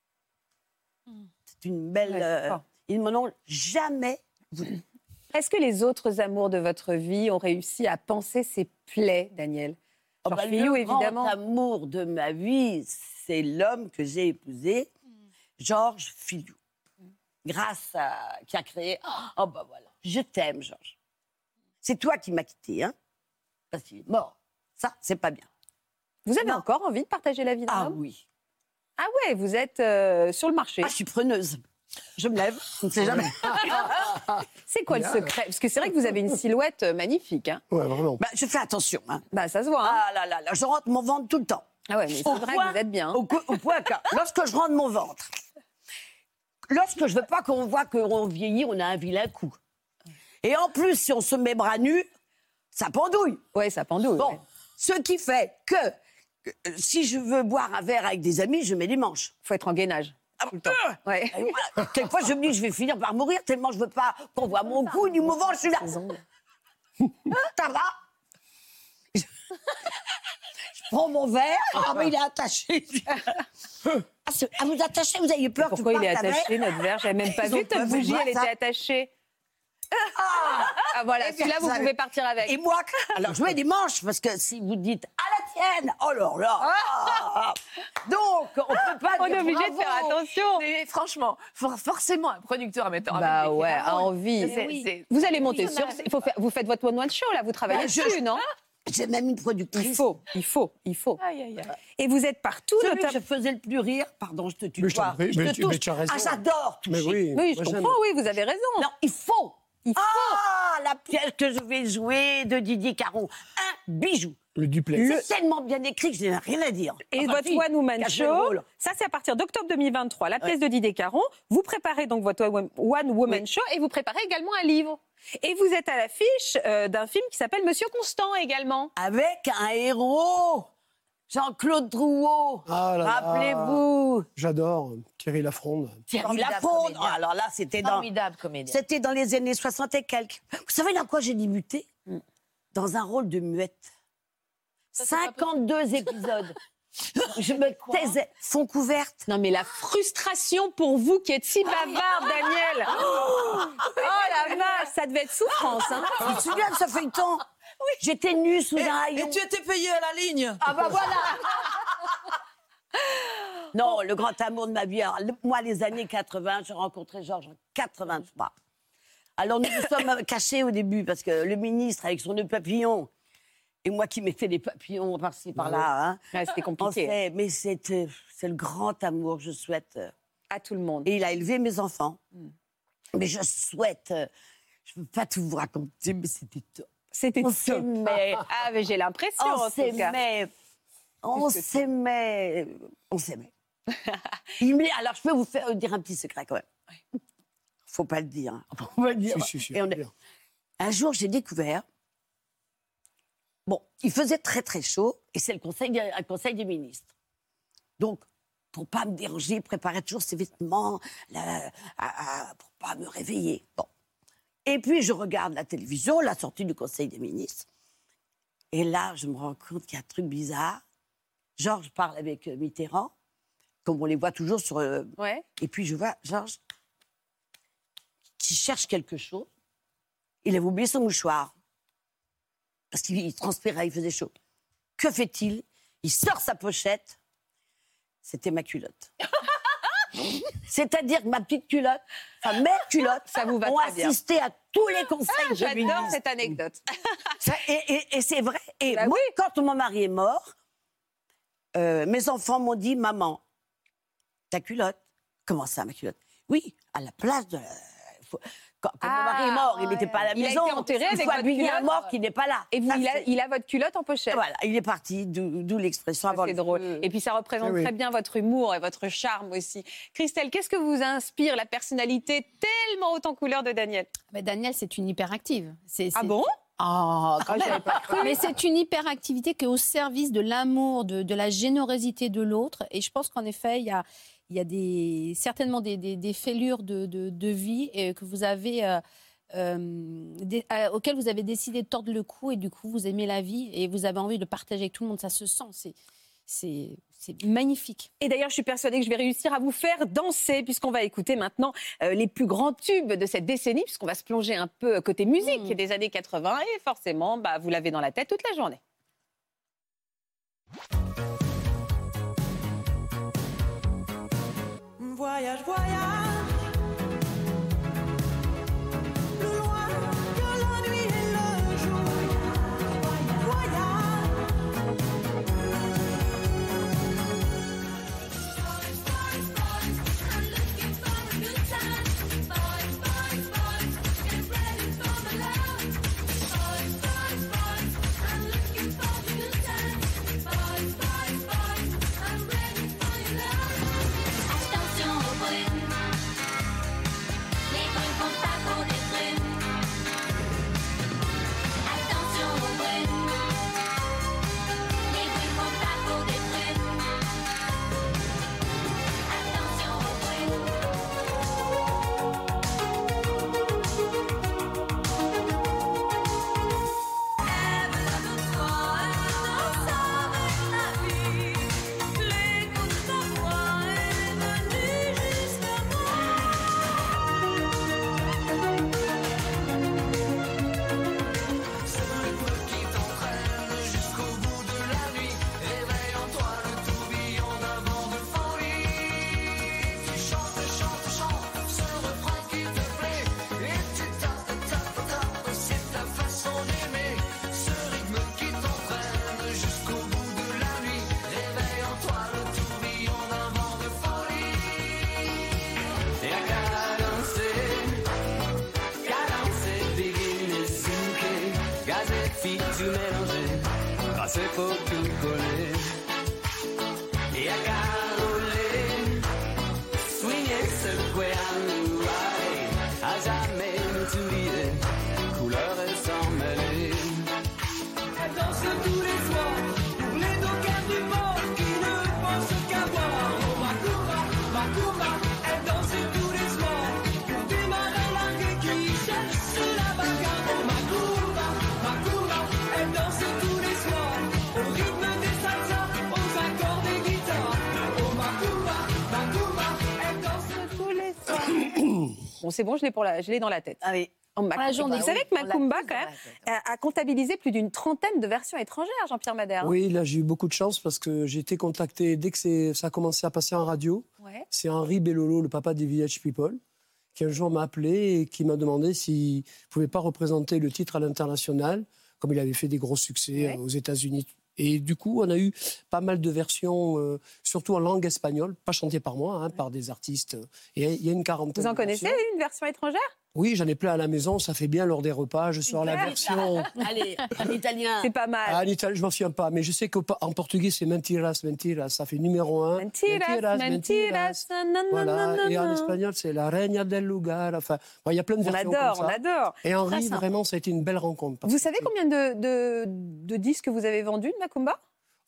C'est une belle. Ouais, euh, ils m'en ont jamais voulu. Est-ce que les autres amours de votre vie ont réussi à penser ces plaies, Daniel? Oh, bah, le évidemment. grand amour de ma vie, c'est l'homme que j'ai épousé, Georges Filiou. Grâce à. qui a créé. Oh, bah voilà. Je t'aime, Georges. C'est toi qui m'as quitté, hein Parce qu'il est mort. Ça, c'est pas bien. Vous avez encore envie de partager la vie d'un Ah homme? oui. Ah ouais, vous êtes euh, sur le marché. Ah, je suis preneuse. Je me lève, on ne sait jamais. C'est quoi le secret? Parce que c'est vrai que vous avez une silhouette euh, magnifique. Hein. Ouais, vraiment. Bah, je fais attention. Hein. Bah, ça se voit. hein. Ah là là là, je rentre mon ventre tout le temps. Ah ouais, mais c'est vrai point- que vous êtes bien. hein. Au, au point que, lorsque je rentre mon ventre, lorsque je veux pas qu'on voit qu'on vieillit, on a un vilain coup. Et en plus, si on se met bras nus, ça pendouille. Ouais, ça pendouille. Bon, ouais. ce qui fait que, euh, si je veux boire un verre avec des amis, je mets des manches. Faut être en gainage. Ah, Tout le temps. euh, Ouais. et voilà. Quelquefois, je me dis que je vais finir par mourir tellement je veux pas qu'on voit mon cou ni mon ventre. Je suis là. Ongles. Ça va? prends mon verre. Ah, mais il est attaché. ah, c'est- ah, vous attachez, vous avez peur que Pourquoi il est attaché, notre verre J'avais même pas Ils ont vu. vu bougie, moi, elle ça. était attachée. Ah, voilà, Eh bien, celui-là, vous ça- pouvez partir avec. Et moi, alors je mets des manches parce que si vous dites à la tienne, oh là là. ah. Donc, on peut pas On dire est obligé de bravo. faire attention. Mais franchement, for- forcément, un producteur, un metteur en Bah ouais, marrant. envie. C'est- c'est- Vous allez monter Oui, sur. on a- il faut faire- vous faites votre one-one show, là, vous travaillez Bah, je- dessus, non? J'ai même une productrice. Il faut, il faut, il faut. Aïe, aïe, aïe. Et vous êtes partout, Celui que je faisais le plus rire, pardon, je te tutoie. Mais je prie, je mais te tu- mais tu as raison. Ah, j'adore toucher. Mais oui. Oui, je comprends, oui, vous avez raison. Non, il faut. Il faut. Ah, la pièce que je vais jouer de Didier Caron. Un bijou. Le duplex. C'est tellement bien écrit que je n'ai rien à dire. Et Enfin, votre si, One Woman le Show, ça c'est à partir d'octobre 2023, la pièce de Didier Caron. Vous préparez donc votre One Woman Show et vous préparez également un livre. Et vous êtes à l'affiche euh, d'un film qui s'appelle Monsieur Constant également. Avec un héros. Jean-Claude Drouot. Ah. Rappelez-vous. J'adore Thierry Lafronde. Thierry Lafronde. Oh, alors là, c'était dans, Formidable comédien. c'était dans les années 60 et quelques. Vous savez dans quoi j'ai débuté? Mm. Dans un rôle de muette. Ça, c'est pas 52 épisodes. Je me taisais. Fond couverte. Non mais la frustration pour vous qui êtes si bavarde, Daniel. Oh, la vache, ça devait être souffrance. Hein. Tu te souviens de ce feuilleton J'étais nue sous un Et tu étais payé à la ligne. Ah bah voilà Non, le grand amour de ma vie. Alors, moi, les années 80, j'ai rencontré Georges en 83. Alors, nous nous sommes cachés au début parce que le ministre, avec son nœud papillon, et moi qui mettais des papillons par-ci, par-là. hein, Ouais, c'était compliqué. mais c'est euh, c'est le grand amour que je souhaite. euh, À tout le monde. Et il a élevé mes enfants. Hmm. Mais je souhaite. euh, je ne peux pas tout vous raconter, mais c'était top. C'était On top. s'aimait. Ah, mais j'ai l'impression, On s'aimait. On s'aimait. On s'aimait. Alors, je peux vous faire dire un petit secret quand même. Faut pas le dire. hein. Faut pas le dire. Si, si, si, Et on est- bien. Un jour, j'ai découvert. Bon, il faisait très très chaud et c'est le conseil, conseil des ministres. Donc, pour pas me déranger, il préparait toujours ses vêtements là, à- à- pour pas me réveiller. Bon. Et puis, je regarde la télévision, la sortie du conseil des ministres. Et là, je me rends compte qu'il y a un truc bizarre. Georges parle avec euh, Mitterrand, comme on les voit toujours sur. euh, Ouais. Et puis, je vois Georges qui cherche quelque chose. Il avait oublié son mouchoir. Parce qu'il il transpirait, il faisait chaud. Que fait-il? Il sort sa pochette. C'était ma culotte. C'est-à-dire que ma petite culotte, enfin mes culottes, Ça vous va ont bien. assisté à tous les conseils Ah, J'adore cette anecdote. Ça- et et- et c'est vrai. Et Bah moi, quand mon mari est mort, euh, mes enfants m'ont dit Maman, ta culotte. Comment ça, ma culotte? Oui, à la place de. faut- Quand, mon Ah, mari est mort, il n'était pas à la Il a maison. été enterré il avec votre un culotte. mort qui n'est pas là. Et vous, Ça, il, a, c'est- il a votre culotte en pochette. Voilà, il est parti, d'où l'expression avant C'est le drôle. Et puis ça représente Ah oui. très bien votre humour et votre charme aussi. Christelle, qu'est-ce que vous inspire la personnalité tellement haute en couleur de Daniel? Mais Daniel, c'est une hyperactive. C'est- Ah bon? Ah, quand Ah, même. j'avais pas cru. Mais c'est une hyperactivité qui est au service de l'amour, de, de la générosité de l'autre. Et je pense qu'en effet, il y a, il y a des, certainement des, des- des fêlures de, de- de vie et que vous avez, euh, euh, des- à- auxquelles vous avez décidé de tordre le cou et du coup, vous aimez la vie et vous avez envie de partager avec tout le monde. Ça se sent. C'est, magnifique. Et d'ailleurs, je suis persuadée que je vais réussir à vous faire danser, puisqu'on va écouter maintenant euh, les plus grands tubes de cette décennie, puisqu'on va se plonger un peu côté musique Mm. des années 80. Et forcément, bah, vous l'avez dans la tête toute la journée. Voyage, voyage. C'est bon, je l'ai pour la- je l'ai dans la tête. Ah oui. La journée. Vous savez que Macumba, quand même, a, comptabilisé plus d'une trentaine de versions étrangères, Jean-Pierre Madère. Oui, là j'ai eu beaucoup de chance parce que j'ai été contacté dès que c'est- ça a commencé à passer en radio. Ouais. C'est Henri Bellolo, le papa des Village People, qui un jour m'a appelé et qui m'a demandé s'il ne pouvait pas représenter le titre à l'international, comme il avait fait des gros succès Ouais. aux États-Unis. Et du coup, on a eu pas mal de versions, euh, surtout en langue espagnole, pas chantées par moi, hein, par des artistes. Et il y a une quarantaine. Vous en connaissez versions. une version étrangère? Oui, j'en ai plein à la maison, ça fait bien lors des repas. Je sors la version. Allez, en italien. C'est pas mal. Ah, en italien, je m'en souviens pas, mais je sais qu'en portugais, c'est mentiras, mentiras. Ça fait numéro un. Mentiras, mentiras, nanana, Voilà. Et en espagnol, c'est la reina del lugar. Enfin, bon, il y a plein de On versions adore, comme on ça. adore. Et Henri, sympa. vraiment, ça a été une belle rencontre. Vous savez combien de, de, de disques vous avez vendus de Macumba?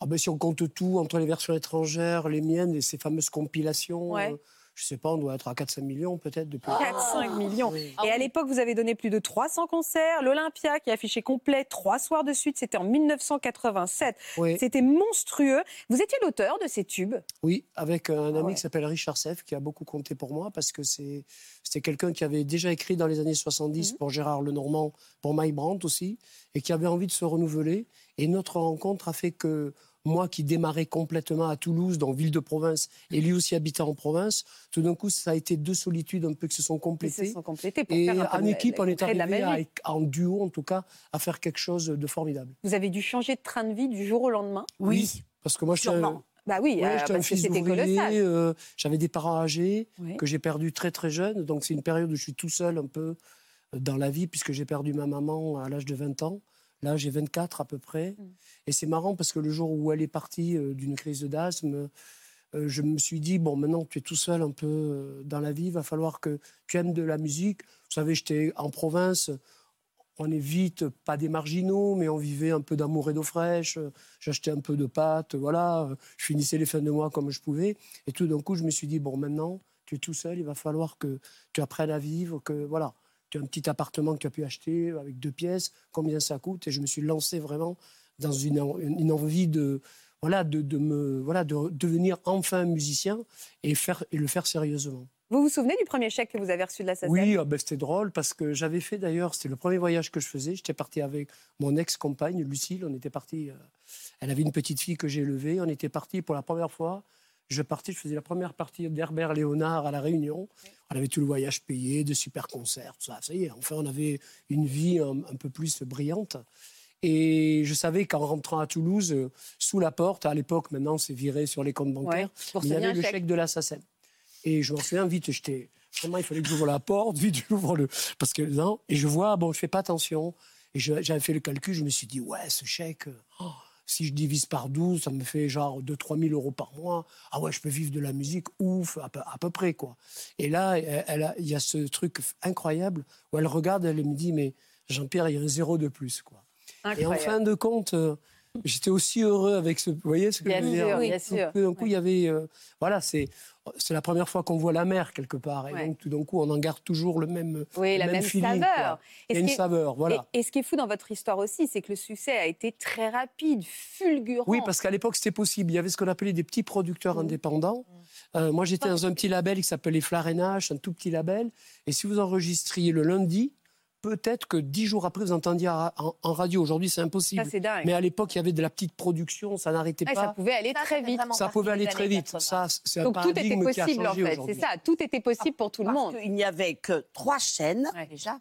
Ah ben, si on compte tout, entre les versions étrangères, les miennes et ces fameuses compilations, Ouais. euh, je sais pas, on doit être à 4-5 millions peut-être depuis. 4-5 millions. Oui. Et à l'époque, vous avez donné plus de 300 concerts. L'Olympia, qui affichait complet trois soirs de suite, c'était en 1987. Oui. C'était monstrueux. Vous étiez l'auteur de ces tubes. Oui, avec un ami ouais. qui s'appelle Richard Seff, qui a beaucoup compté pour moi, parce que c'était quelqu'un qui avait déjà écrit dans les années 70 Mhm. pour Gérard Lenormand, pour Mike Brandt aussi, et qui avait envie de se renouveler. Et notre rencontre a fait que moi, qui démarrais complètement à Toulouse, dans ville de province, et lui aussi habitant en province, tout d'un coup, ça a été deux solitudes un peu qui se sont se complétées. sont complétés pour Et faire un peu en équipe, on est arrivé, à- en duo en tout cas, à faire quelque chose de formidable. Vous avez dû changer de train de vie du jour au lendemain. Parce que moi, je suis un- Sûrement. Bah oui, Ouais, euh, j'étais un fils colossal. euh, j'avais des parents âgés Oui. que j'ai perdus très très jeunes. Donc c'est une période où je suis tout seul un peu euh, dans la vie puisque j'ai perdu ma maman à l'âge de 20 ans. Là, j'ai 24 à peu près. Mm. Et c'est marrant parce que le jour où elle est partie euh, d'une crise d'asthme, euh, je me suis dit, bon, maintenant tu es tout seul un peu euh, dans la vie, il va falloir que tu aimes de la musique. Vous savez, j'étais en province, on est vite, pas des marginaux, mais on vivait un peu d'amour et d'eau fraîche. J'achetais un peu de pâtes, voilà. Je finissais les fins de mois comme je pouvais. Et tout d'un coup, je me suis dit, bon, maintenant, tu es tout seul, il va falloir que tu apprennes à vivre, que voilà. Tu as un petit appartement que tu as pu acheter avec deux pièces, combien ça coûte? Et je me suis lancé vraiment dans une, en- une envie de, voilà, de, de me, voilà, de devenir enfin musicien et, faire, et le faire sérieusement. Vous vous souvenez du premier chèque que vous avez reçu de la SACEM Oui, ah ben, c'était drôle parce que j'avais fait d'ailleurs, c'était le premier voyage que je faisais. J'étais parti avec mon ex-compagne, Lucille. On était parti. elle avait une petite fille que j'ai élevée. On était parti pour la première fois. Je partais, je faisais la première partie d'Herbert Léonard à La Réunion. On avait tout le voyage payé, de super concerts, tout ça. Ça y est, enfin, on avait une vie un, un peu plus brillante. Et je savais qu'en rentrant à Toulouse, euh, sous la porte, à l'époque, maintenant c'est viré sur les comptes bancaires, Ouais, il y avait le chèque. chèque de la SACEM. Et je m'en souviens vite, j'étais. Vraiment, il fallait que j'ouvre la porte, vite, j'ouvre le. Parce que non. Et je vois, bon, je fais pas attention. Et j'avais fait le calcul, je me suis dit, ouais, ce chèque, oh, si je divise par 12, ça me fait genre 2-3 000 euros par mois. Ah ouais, je peux vivre de la musique, ouf, à peu, à peu près, quoi. Et là, il y a ce truc incroyable où elle regarde, elle me dit, mais Jean-Pierre, il y a un zéro de plus, quoi. Et en fin de compte, euh, j'étais aussi heureux avec ce. Vous voyez ce que Bien je veux dire sûr, bien Tout- sûr. Tout d'un coup, il y avait. euh, voilà, c'est. C'est la première fois qu'on voit la mer quelque part. Et Ouais. donc, tout d'un coup, on en garde toujours le même. Oui, le la même feeling, saveur. Il y ce a une qui est- saveur, voilà. Et, et ce qui est fou dans votre histoire aussi, c'est que le succès a été très rapide, fulgurant. Oui, parce qu'à l'époque, c'était possible. Il y avait ce qu'on appelait des petits producteurs Mmh. indépendants. Euh, moi, j'étais dans un petit label qui s'appelait Flarenache, un tout petit label. Et si vous enregistriez le lundi, peut-être que dix jours après, vous entendiez en, radio. Aujourd'hui, c'est impossible. Ça, c'est dingue. Mais à l'époque, il y avait de la petite production, ça n'arrêtait Ouais, pas. ça pouvait aller Ça, très vite. Ça pouvait aller très vite. 80. Ça, c'est un Donc tout était possible en fait, aujourd'hui. c'est ça. Tout était possible pour tout le monde. Il n'y avait que trois chaînes. Déjà.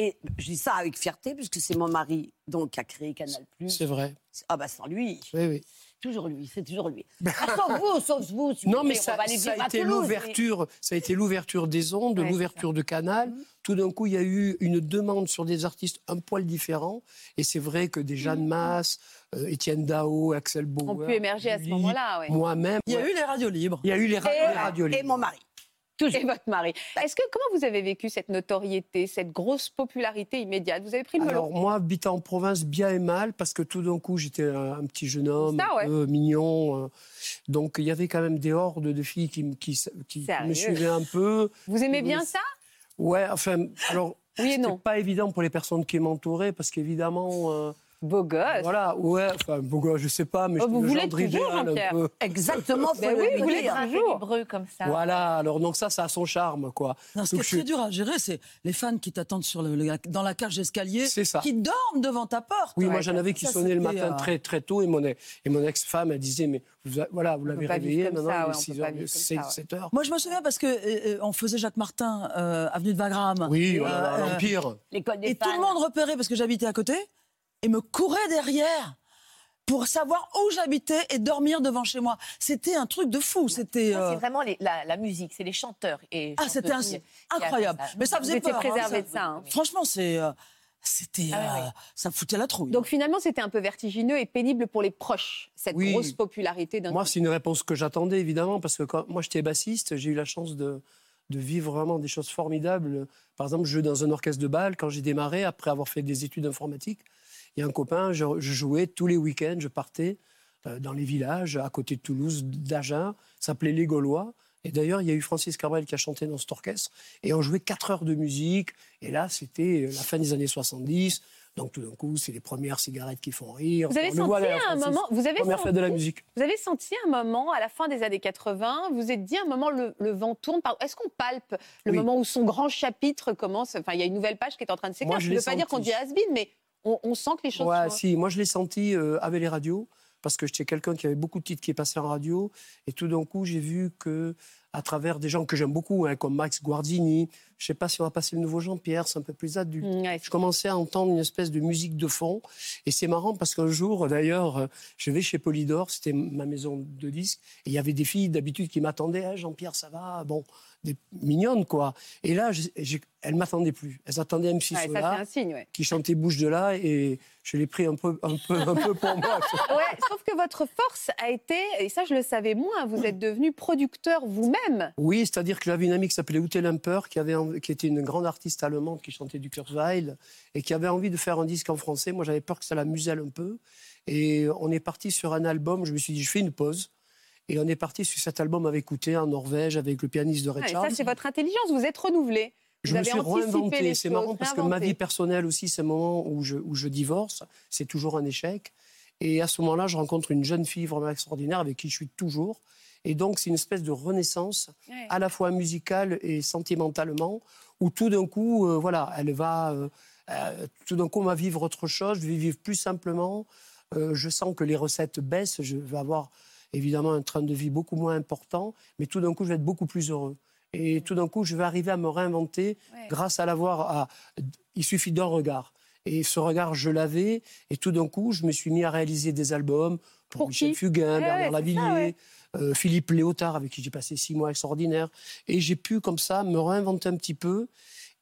Et je dis ça avec fierté, puisque c'est mon mari donc, qui a créé Canal+. C'est vrai. Ah bah sans lui. Oui, oui. Toujours lui, c'est toujours lui. Ah, sauf vous, sauf vous. si vous Non, mais voulez, ça, on va aller ça vivre a été Toulouse, mais- l'ouverture. Ça a été l'ouverture des ondes, Ouais, l'ouverture de Canal. Tout d'un coup, il y a eu une demande sur des artistes un poil différents. Et c'est vrai que des Jeanne Masse, euh, Étienne Dao, Axel Bauer, On peut émerger à ce moment-là. ouais. moi-même. Il y a ouais. eu les radios libres. Il y a eu les, ra- Et- les radios Et libres. mon mari. Et votre mari. Est-ce que comment vous avez vécu cette notoriété, cette grosse popularité immédiate? Vous avez pris le melon Alors moi, habitant en province, bien et mal, parce que tout d'un coup, j'étais un, un petit jeune homme, Ça, ouais. un peu mignon. euh, donc il y avait quand même des hordes de filles qui, me- qui, s- qui Sérieux? me suivaient un peu. Vous aimez bien ça? Ouais, enfin, alors Oui et non. pas évident pour les personnes qui m'entouraient, parce qu'évidemment, euh, Beau gosse. Voilà, ouais, enfin, beau gosse, je sais pas, mais Oh, je vous voulez toujours, un peu. Exactement, faut Ben oui, vous voulez toujours. hébreu comme ça. Voilà, alors donc ça, ça a son charme, quoi. Non, ce qui est très dur à gérer, c'est les fans qui t'attendent sur le, le- dans la cage d'escalier, C'est ça. qui dorment devant ta porte. Oui, moi j'en avais qui Ça, sonnaient le matin euh, très très tôt et mon, et mon ex-femme elle disait mais vous, voilà vous l'avez réveillé maintenant ça, il ouais, est on peut 6 pas heures, vivre comme 7, ça, ouais. 7 heures. Moi, je me souviens parce que euh, euh, on faisait Jacques Martin, avenue de Wagram. Oui, l'Empire. Et tout le monde repérait parce que j'habitais à côté et me courait derrière pour savoir où j'habitais et dormir devant chez moi. C'était un truc de fou. C'était. Ça, euh, C'est vraiment les- la, la musique, c'est les chanteurs. Et Ah, c'était incroyable. ça. Mais ça Vous faisait étiez peur. hein, préservé ça- de ça. hein. Franchement, c'est. euh, C'était. Ah oui, euh. Ça me foutait la trouille. Donc finalement, c'était un peu vertigineux et pénible pour les proches, cette Oui. grosse popularité d'un Moi, c'est une réponse que j'attendais, évidemment, parce que quand moi, j'étais bassiste, j'ai eu la chance de, de vivre vraiment des choses formidables. Par exemple, je jouais dans un orchestre de bal quand j'ai démarré, après avoir fait des études informatiques. Il y a un copain, je, je jouais tous les week-ends, je partais euh, dans les villages à côté de Toulouse, d'Agen, ça s'appelait Les Gaulois. Et d'ailleurs, il y a eu Francis Cabrel qui a chanté dans cet orchestre. Et on jouait 4 heures de musique. Et là, c'était la fin des années 70. Donc tout d'un coup, c'est les premières cigarettes qui font rire. Vous avez On le voit senti un Francis. moment, vous avez fête de la senti- musique. Vous avez senti un moment, à la fin des années 80, vous êtes dit un moment, le, le vent tourne. Est-ce qu'on palpe le Oui. moment où son grand chapitre commence? Enfin, il y a une nouvelle page qui est en train de s'écrire. Je ne veut pas dire qu'on senti. dit has-been, mais on, on sent que les choses Ouais, sont... si, moi je l'ai senti euh, avec les radios, parce que j'étais quelqu'un qui avait beaucoup de titres qui passaient en radio, et tout d'un coup j'ai vu que à travers des gens que j'aime beaucoup, hein, comme Max Guardini, je sais pas si on va passer le nouveau Jean-Pierre, c'est un peu plus adulte. Mm, ouais, Je commençais à entendre une espèce de musique de fond, et c'est marrant parce qu'un jour, d'ailleurs, euh, je vais chez Polydor, c'était ma maison de disques, et il y avait des filles d'habitude qui m'attendaient, Ah, Jean-Pierre, ça va, bon, des mignonnes quoi. Et là, j'ai- j'ai- elles m'attendaient plus, elles attendaient MC Ouais, ça, Solar, c'est un signe, ouais. qui chantait Bouge de là, et je l'ai pris un peu, un peu, un peu pour moi. Ouais, sauf que votre force a été, et ça je le savais moins, vous êtes devenu producteur vous-même. Oui, c'est-à-dire que j'avais une amie qui s'appelait Ute Lemper, qui, avait, qui était une grande artiste allemande qui chantait du Kurzweil et qui avait envie de faire un disque en français. Moi, j'avais peur que ça la muselle un peu. Et on est parti sur un album. Je me suis dit, je fais une pause. Et on est parti sur cet album avec Ute en Norvège, avec le pianiste de Ray Charles. ça, c'est votre intelligence, vous êtes renouvelé. Je me suis réinventé. C'est marrant parce que ma vie personnelle aussi, c'est un moment où je, où je divorce. C'est toujours un échec. Et à ce moment-là, je rencontre une jeune fille vraiment extraordinaire avec qui je suis toujours. Et donc, c'est une espèce de renaissance, Ouais. à la fois musicale et sentimentalement, où tout d'un coup, euh, voilà, elle va. euh, euh, tout d'un coup, on va vivre autre chose, je vais vivre plus simplement. Je sens que les recettes baissent, je vais avoir évidemment un train de vie beaucoup moins important, mais tout d'un coup, je vais être beaucoup plus heureux. Et tout d'un coup, je vais arriver à me réinventer Ouais. grâce à l'avoir. À... Il suffit d'un regard. Et ce regard, je l'avais. Et tout d'un coup, je me suis mis à réaliser des albums pour, Pour Michel Fugain, Bernard ouais, c'est ça, Lavillier, ouais. euh, Philippe Léotard, avec qui j'ai passé six mois extraordinaires. Et j'ai pu, comme ça, me réinventer un petit peu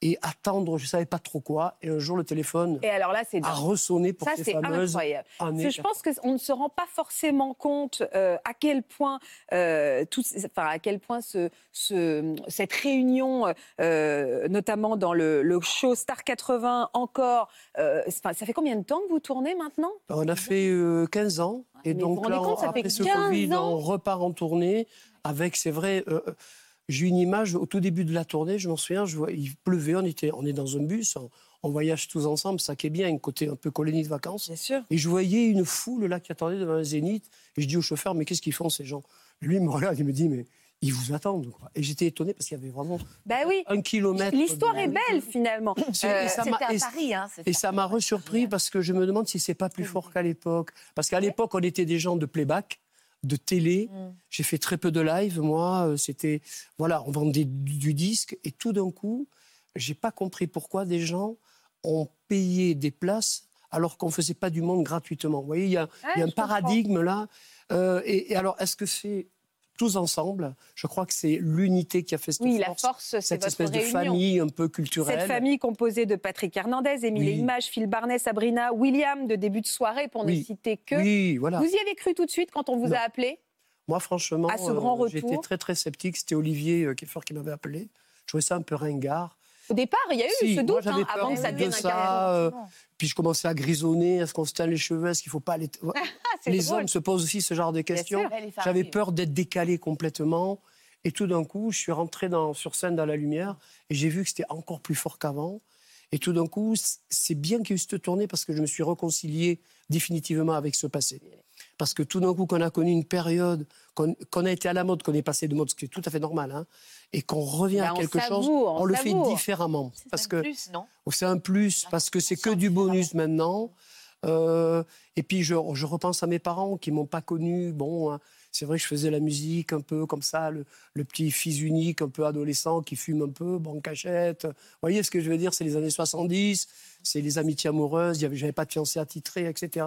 et attendre, je ne savais pas trop quoi. Et un jour, le téléphone Et alors là, c'est a ressonné pour Ça, ces c'est fameuses incroyable. années. Parce que je pense qu'on ne se rend pas forcément compte euh, à quel point, euh, tout- enfin, à quel point ce, ce- cette réunion, euh, notamment dans le, le show Star 80, encore, enfin, ça fait combien de temps que vous tournez maintenant? On a fait euh, 15 ans. Et vous donc vous là, rendez compte, on- ça fait après ce 15 Covid, ans on repart en tournée avec, c'est vrai, j'ai une image au tout début de la tournée, je m'en souviens, je vois, il pleuvait, on, était, on est dans un bus, on, on voyage tous ensemble, ça qui est bien, un côté un peu colonie de vacances. Bien sûr. Et je voyais une foule là qui attendait devant un zénith. Et je dis au chauffeur, mais qu'est-ce qu'ils font ces gens? Lui, il me regarde, il me dit, mais ils vous attendent. Quoi. Et j'étais étonné parce qu'il y avait vraiment Ben oui. un kilomètre. L'histoire de- est belle finalement. Euh, C'était à Paris, hein. et ça m'a resurpris parce que je me demande si c'est pas plus fort qu'à l'époque. Parce qu'à l'époque, on était des gens de playback, de télé. Mm. J'ai fait très peu de live. Moi, euh, c'était voilà, on vendait du, du disque et tout d'un coup, j'ai pas compris pourquoi des gens ont payé des places alors qu'on faisait pas du monde gratuitement. Vous voyez, il y a, il y a un comprends. paradigme là. Euh, et, et alors, est-ce que c'est tous ensemble Je crois que c'est l'unité qui a fait cette Oui, force, la force, c'est cette votre espèce de famille un peu culturelle. Cette famille composée de Patrick Hernandez, Émile Oui. Image, Phil Barnet, Sabrina, William, de début de soirée, pour ne citer que. Oui, voilà. Vous y avez cru tout de suite quand on vous Non. a appelé? Moi, franchement, euh, j'étais très très sceptique. C'était Olivier euh, Keffer qui m'avait appelé. Je trouvais ça un peu ringard. Au départ, il y a eu Si, ce doute hein, avant que ça de devienne un ça, carrière. euh, Puis je commençais à grisonner. Est-ce qu'on se teint les cheveux Est-ce qu'il ne faut pas les... Ah, les drôle. hommes se posent aussi ce genre de questions. J'avais peur d'être décalé complètement. Et tout d'un coup, je suis rentré dans, sur scène dans la lumière et j'ai vu que c'était encore plus fort qu'avant. Et tout d'un coup, c'est bien qu'il y ait eu cette tournée parce que je me suis réconcilié définitivement avec ce passé. Parce que tout d'un coup, qu'on a connu une période, qu'on a été à la mode, qu'on est passé de mode, ce qui est tout à fait normal, hein, et qu'on revient Bah, à on quelque chose, on on, le fait différemment. Parce que plus, non? c'est un plus, parce que c'est que du bonus maintenant. Euh, et puis, je, je repense à mes parents qui m'ont pas connu. Bon, hein, c'est vrai que je faisais la musique un peu comme ça, le, le petit fils unique, un peu adolescent, qui fume un peu, bon, cachette. Vous voyez ce que je veux dire C'est les années 70, c'est les amitiés amoureuses, j'avais pas de fiancé attitré, etc.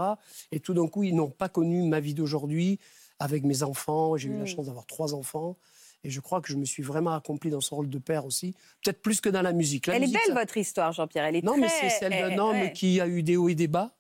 Et tout d'un coup, ils n'ont pas connu ma vie d'aujourd'hui avec mes enfants. J'ai eu la Mm. chance d'avoir trois enfants. Et je crois que je me suis vraiment accompli dans ce rôle de père aussi. Peut-être plus que dans la musique. La Elle est belle, ça- votre histoire, Jean-Pierre. Elle est non, très... mais c'est celle d'un eh, homme ouais. qui a eu des hauts et des bas.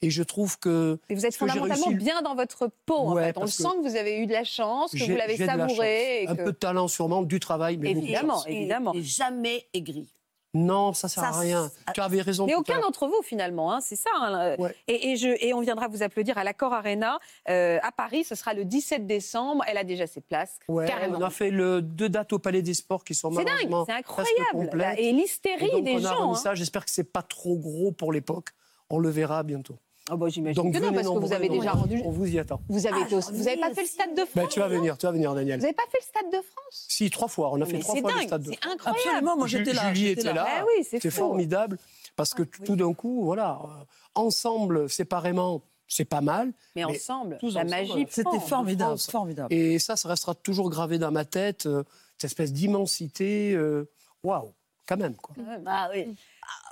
Et je trouve que. Et vous êtes fondamentalement réussi- bien dans votre peau, en Ouais, fait. On que sent que vous avez eu de la chance, que vous l'avez savouré. et. Un peu de talent, sûrement, du travail, mais beaucoup de Évidemment, évidemment. Et jamais aigri. Non, ça sert Ça, à rien. Tu avais raison. Mais aucun d'entre vous, finalement, hein, c'est ça. hein, et, et je, et on viendra vous applaudir à l'Accor Arena euh, à Paris. Ce sera le 17 décembre. Elle a déjà ses places, Ouais, carrément. on a fait le, deux dates au Palais des Sports qui sont C'est dingue, c'est incroyable. là. Et l'hystérie donc, des on a gens. remis hein. ça. J'espère que c'est pas trop gros pour l'époque. On le verra bientôt. Ah bah, j'imagine Donc, que non, venez parce que vous nombreux, avez déjà nombreux. rendu. On vous y attend. Vous avez, Ah, été au- j'en vous avez ai pas fait le aussi. Stade de France Ben, tu vas venir, tu vas venir, Daniel. Vous n'avez pas fait le Stade de France Si, trois fois. On a fait Mais trois c'est fois le dingue, stade de c'est France. incroyable. Absolument, moi j'étais là. Julie j'étais était là. Ah oui, c'est c'est fou. formidable parce que tout d'un coup, voilà, euh, ensemble, séparément, c'est pas mal. Mais ensemble, tous la ensemble, magie voilà. C'était formidable, France. formidable. Et ça, ça restera toujours gravé dans ma tête, euh, cette espèce d'immensité. euh, Waouh, quand même. Quoi. Ah oui.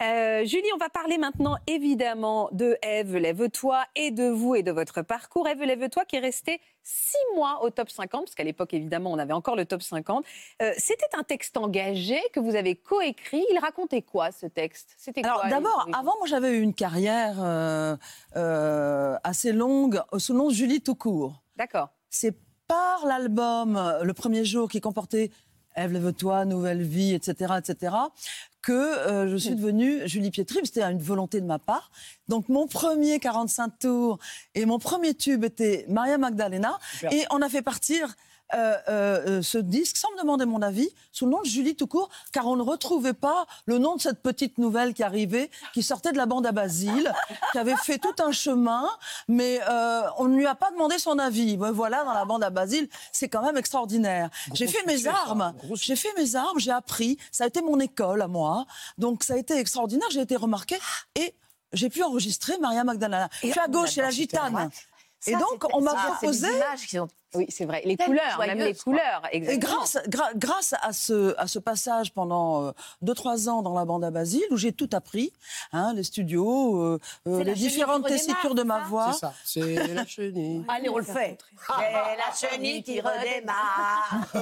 Euh, Julie, on va parler maintenant évidemment de Ève, lève-toi, et de vous et de votre parcours. Ève, lève-toi, qui est restée six mois au top 50, parce qu'à l'époque, évidemment, on avait encore le top 50. Euh, C'était un texte engagé que vous avez coécrit. Il racontait quoi, ce texte? C'était Alors d'abord, avant, moi j'avais eu une carrière euh, euh, assez longue sous le nom de Julie tout court. D'accord. C'est par l'album Le premier jour qui comportait Ève, lève-toi, Nouvelle vie, etc., etc., que euh, je suis devenue Julie Pietri. C'était une volonté de ma part. Donc mon premier 45 tours et mon premier tube était Maria Magdalena. Super. Et on a fait partir euh, euh, euh, ce disque sans me demander mon avis, sous le nom de Julie tout court, car on ne retrouvait pas le nom de cette petite nouvelle qui arrivait, qui sortait de la bande à Basile, qui avait fait tout un chemin, mais on ne lui a pas demandé son avis. Me voilà dans la bande à Basile, c'est quand même extraordinaire. J'ai fait mes armes, j'ai fait mes armes, j'ai appris, ça a été mon école à moi, donc ça a été extraordinaire, j'ai été remarquée et j'ai pu enregistrer Maria Magdalena. Je suis à gauche, c'est la gitane. Et donc, on m'a proposé Oui, c'est vrai. Les couleurs, même les couleurs. Et Exactement. grâce, gra- grâce à, ce, à ce passage pendant 2-3 ans dans la bande à Basile, où j'ai tout appris, hein, les studios, euh, euh, les différentes tessitures de ma voix. C'est ça, c'est la chenille. Allez, on le fait. C'est la chenille qui redémarre. Et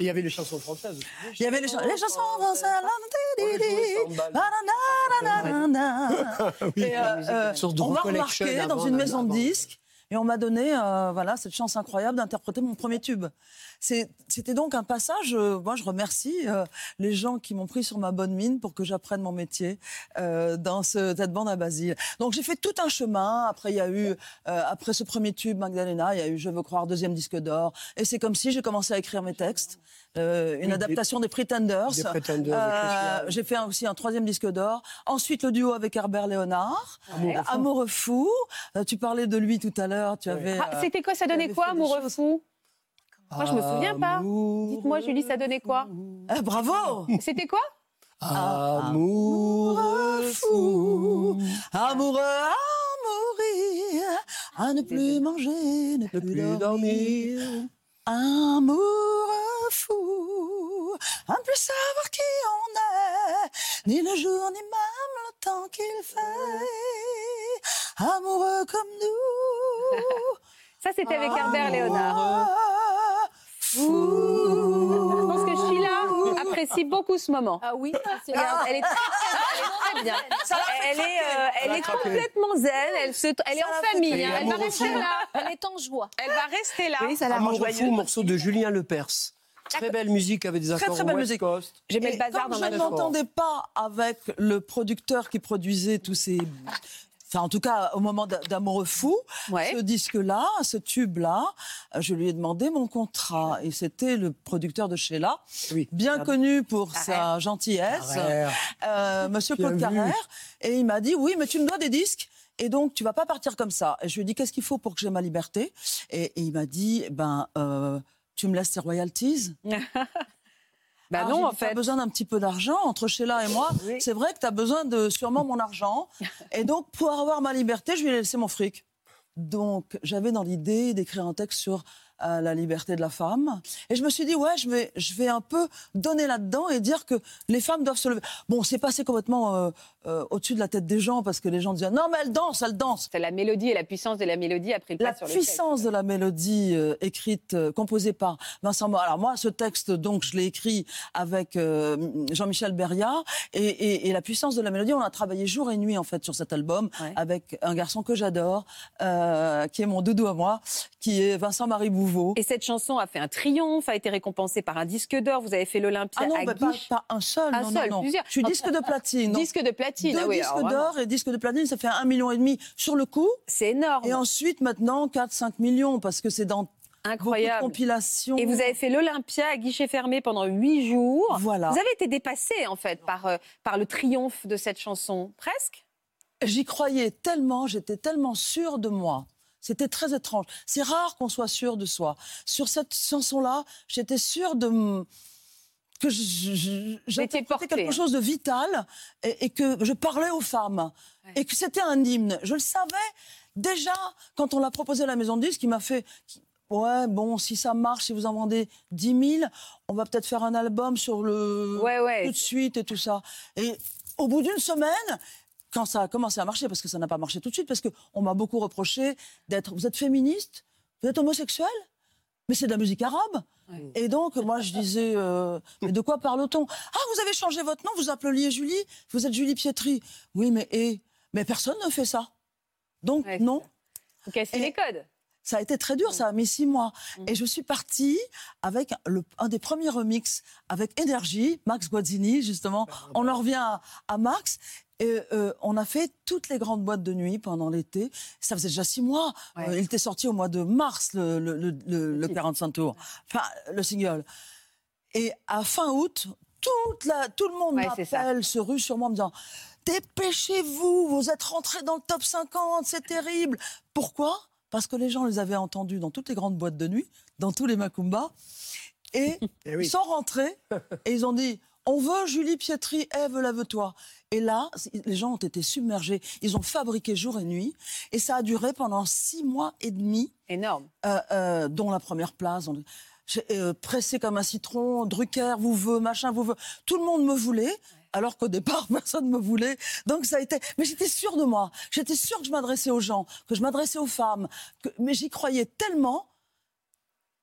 il y avait les chansons françaises. Il y avait les, ch- les chansons françaises. On. Et, euh, euh, Collection remarqué dans une maison de disques et on m'a donné euh, voilà cette chance incroyable d'interpréter mon premier tube. C'est- C'était donc un passage. euh, moi, je remercie euh, les gens qui m'ont pris sur ma bonne mine pour que j'apprenne mon métier euh, dans ce, cette bande à Basile. Donc j'ai fait tout un chemin. Après, il y a eu euh, après ce premier tube Magdalena, il y a eu Je veux croire deuxième disque d'or. Et c'est comme si j'ai commencé à écrire mes textes. Euh, une Oui, adaptation des Pretenders. Des Pretenders, Euh, avec les j'ai fait aussi un troisième disque d'or. Ensuite, le duo avec Herbert Léonard. Amoureux fou. Amoureux fou. Euh, tu parlais de lui tout à l'heure. Tu avais. Ah, euh, C'était quoi? Ça donnait quoi, amoureux choses. fou? Moi, je me souviens pas. Dites-moi, Julie, ça donnait quoi euh, bravo. C'était quoi Amoureux fou. Amoureux à mourir, à ne plus manger, ne plus, plus dormir. dormir. Amoureux fou, à ne plus savoir qui on est, ni le jour, ni même le temps qu'il fait. Amoureux comme nous. Ça, c'était avec Herbert Léonard. Je pense que Sheila apprécie beaucoup ce moment. Ah oui, c'est Regarde, elle est très, elle est très bien. Elle est, euh, elle est complètement zen. Elle, se, elle est en famille. hein. Elle va rester là. Elle est en joie. Elle va rester là. Oui, ça la rend Amoureux fou, joyeuse. morceau de Julien Lepers. Très belle musique avec des Très, accords très belle West musique. Coast. J'ai mis Et le bazar comme dans je ma ne fort. m'entendais pas avec le producteur qui produisait tous ces Enfin, en tout cas, au moment d'a- d'amoureux fou, ce disque-là, ce tube-là, je lui ai demandé mon contrat. Et c'était le producteur de Sheila, bien connu pour sa gentillesse, euh, Monsieur Claude. Carrère. Et il m'a dit, oui, mais tu me dois des disques. Et donc, tu vas pas partir comme ça. Et je lui ai dit, qu'est-ce qu'il faut pour que j'ai ma liberté? Et, et il m'a dit, ben, euh, tu me laisses tes royalties Bah Ah, non, en dit, fait. besoin d'un petit peu d'argent entre Sheila et moi. C'est vrai que tu as besoin de sûrement mon argent. Et donc, pour avoir ma liberté, je lui ai laissé mon fric. Donc, j'avais dans l'idée d'écrire un texte sur euh, la liberté de la femme. Et je me suis dit, ouais, je vais, je vais un peu donner là-dedans et dire que les femmes doivent se lever. Bon, c'est passé complètement euh, euh, au-dessus de la tête des gens parce que les gens disaient, non, mais elle danse, elle danse. C'est la mélodie et la puissance de la mélodie a pris le La sur le puissance de la mélodie euh, écrite, euh, composée par Vincent Moll. Alors moi, ce texte, donc, je l'ai écrit avec Jean-Michel Beria. Et, et- et la puissance de la mélodie, on a travaillé jour et nuit, en fait, sur cet album, avec un garçon que j'adore, qui est mon doudou à moi, qui est Vincent-Marie Bouveau. Et cette chanson a fait un triomphe, a été récompensée par un disque d'or. Vous avez fait l'Olympia Ah non, à pas, un seul, Un non, seul, non, non. plusieurs. Je suis disque de platine. Disque de platine, Deux ah oui, disques alors d'or et disque de platine, ça fait un million et demi sur le coup. C'est énorme. Et ensuite, maintenant, 4-5 millions, parce que c'est dans Incroyable. compilations. Et vous avez fait l'Olympia à guichet fermé pendant huit jours. Voilà. Vous avez été dépassé, en fait, par, euh, par le triomphe de cette chanson. Presque J'y croyais tellement, j'étais tellement sûre de moi. C'était très étrange. C'est rare qu'on soit sûr de soi. Sur cette chanson-là, j'étais sûre de que j'interprétais quelque hein. chose de vital et, et que je parlais aux femmes et que c'était un hymne. Je le savais déjà quand on l'a proposé à la maison de disques. Il m'a fait ouais bon si ça marche, si vous en vendez 10 000, on va peut-être faire un album sur le tout de suite et tout ça. Et au bout d'une semaine, quand ça a commencé à marcher, parce que ça n'a pas marché tout de suite, parce qu'on m'a beaucoup reproché d'être. Vous êtes féministe Vous êtes homosexuel Mais c'est de la musique arabe. Et donc, moi, je disais, euh, mais de quoi parle-t-on? Ah, vous avez changé votre nom, vous appeliez Julie Vous êtes Julie Pietri. Oui, mais et, mais personne ne fait ça. Donc, non. Vous cassez les codes. Ça a été très dur, ça a mis six mois. Et je suis partie avec le, un des premiers remixes avec Énergie, Max Guazzini, justement. On en revient à, à Max. Et euh, on a fait toutes les grandes boîtes de nuit pendant l'été. Ça faisait déjà six mois. Euh, il était sorti au mois de mars, le, le, le, le- le 45 tours. Enfin, le single. Et à fin août, toute la, tout le monde Ouais, m'appelle, se rue sur moi en me disant Dépêchez-vous, vous êtes rentrés dans le top 50, c'est terrible. Pourquoi? Parce que les gens les avaient entendus dans toutes les grandes boîtes de nuit, dans tous les Macumba. Et ils sont rentrés et ils ont dit On veut Julie Pietri, Ève, lève-toi. Et là, les gens ont été submergés. Ils ont fabriqué jour et nuit. Et ça a duré pendant six mois et demi. Énorme. Euh, euh, dont la première place. On- euh, pressé comme un citron, Drucker vous veut, machin vous veut. Tout le monde me voulait. Alors qu'au départ, personne ne me voulait. Donc ça a été. Mais j'étais sûre de moi. J'étais sûre que je m'adressais aux gens, que je m'adressais aux femmes. que- Mais j'y croyais tellement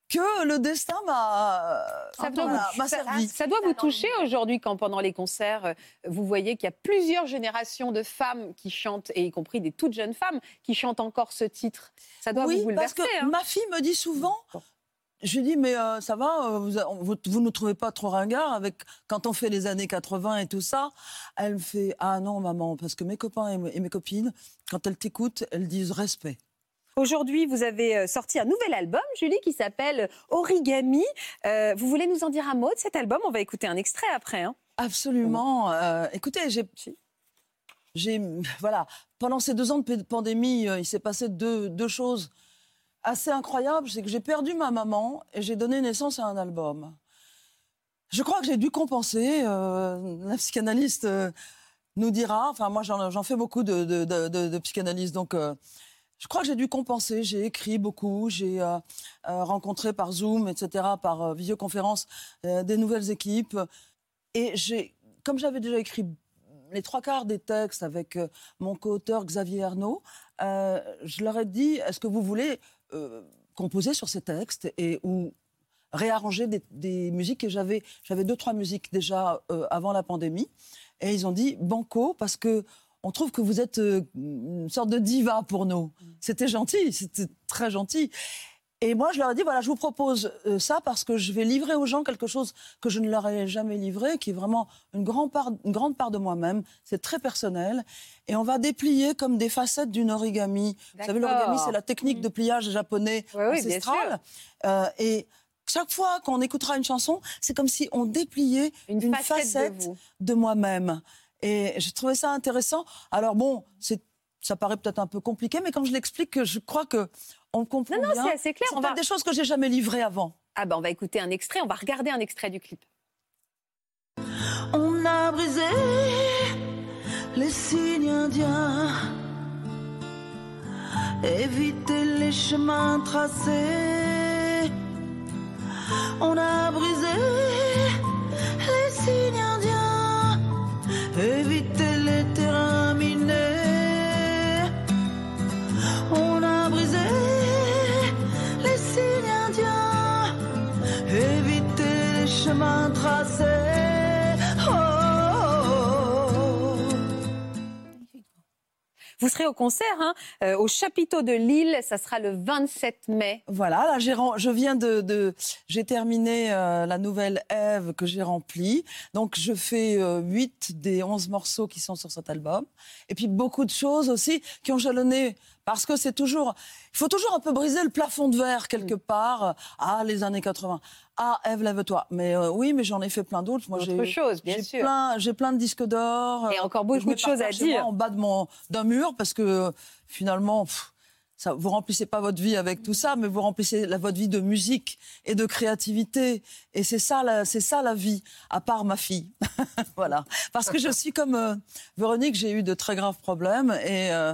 que le destin m'a Ça doit, voilà, vous, m'a ça- servi. ça doit vous toucher aujourd'hui quand pendant les concerts, euh, vous voyez qu'il y a plusieurs générations de femmes qui chantent, et y compris des toutes jeunes femmes, qui chantent encore ce titre. Ça doit oui, vous parce bouleverser. que hein. ma fille me dit souvent. Je lui dis, mais euh, ça va, euh, vous, vous, vous ne trouvez pas trop ringard avec quand on fait les années 80 et tout ça? Elle me fait, ah non, maman, parce que mes copains et, mes- et mes copines, quand elles t'écoutent, elles disent respect. Aujourd'hui, vous avez euh, sorti un nouvel album, Julie, qui s'appelle Origami. Euh, vous voulez nous en dire un mot de cet album? On va écouter un extrait après. hein. Absolument. Euh, écoutez, j'ai, j'ai, voilà, pendant ces deux ans de pandémie, il s'est passé deux, deux choses assez incroyables. C'est que j'ai perdu ma maman et j'ai donné naissance à un album. Je crois que j'ai dû compenser. euh, la psychanalyste euh, nous dira. Enfin, moi, j'en, fais beaucoup de, de, psychanalyse, donc. euh, je crois que j'ai dû compenser. J'ai écrit beaucoup. J'ai euh, euh, rencontré par Zoom, etc., par euh, visioconférence, euh, des nouvelles équipes. Et j'ai, comme j'avais déjà écrit les trois quarts des textes avec euh, mon co-auteur Xavier Ernaud, euh, je leur ai dit est-ce que vous voulez euh, composer sur ces textes et ou réarranger des, des musiques que j'avais j'avais deux trois musiques déjà euh, avant la pandémie et ils ont dit banco parce que on trouve que vous êtes euh, une sorte de diva pour nous. C'était gentil, c'était très gentil. Et moi, je leur ai dit, voilà, je vous propose euh, ça parce que je vais livrer aux gens quelque chose que je ne leur ai jamais livré, qui est vraiment une grande part, une grande part de moi-même. C'est très personnel. Et on va déplier comme des facettes d'une origami. Vous savez, l'origami, c'est la technique de pliage japonais Oui, oui, bien ancestral. Euh, et chaque fois qu'on écoutera une chanson, c'est comme si on dépliait Une une, facette de facette de moi-même. Et j'ai trouvé ça intéressant. Alors bon, c'est ça paraît peut-être un peu compliqué, mais quand je l'explique, je crois que on comprend Non, non, bien. c'est assez clair. C'est On va- des choses que j'ai jamais livrées avant. Ah ben on va écouter un extrait, on va regarder un extrait du clip. On a brisé les signes indiens, évité les chemins tracés. On a brisé Vous serez au concert hein, euh, au chapiteau de Lille, ça sera le 27 mai. Voilà, là, j'ai je viens de, de- j'ai terminé euh, la nouvelle Ève que j'ai remplie. Donc, je fais euh, 8 des 11 morceaux qui sont sur cet album. Et puis, beaucoup de choses aussi qui ont jalonné. Parce que c'est toujours, il faut toujours un peu briser le plafond de verre quelque part. Ah, les années 80. Ah, Ève, lève-toi. Mais euh, oui, mais j'en ai fait plein d'autres. Moi, j'ai, choses, bien sûr. plein, j'ai plein de disques d'or. Et encore Je beaucoup de choses à dire. En bas de mon, d'un mur, parce que euh, finalement, pff, ça, vous remplissez pas votre vie avec tout ça, mais vous remplissez la, votre vie de musique et de créativité. Et c'est ça, la, c'est ça la vie, à part ma fille. voilà. Parce que je suis comme euh, Véronique, j'ai eu de très graves problèmes et euh,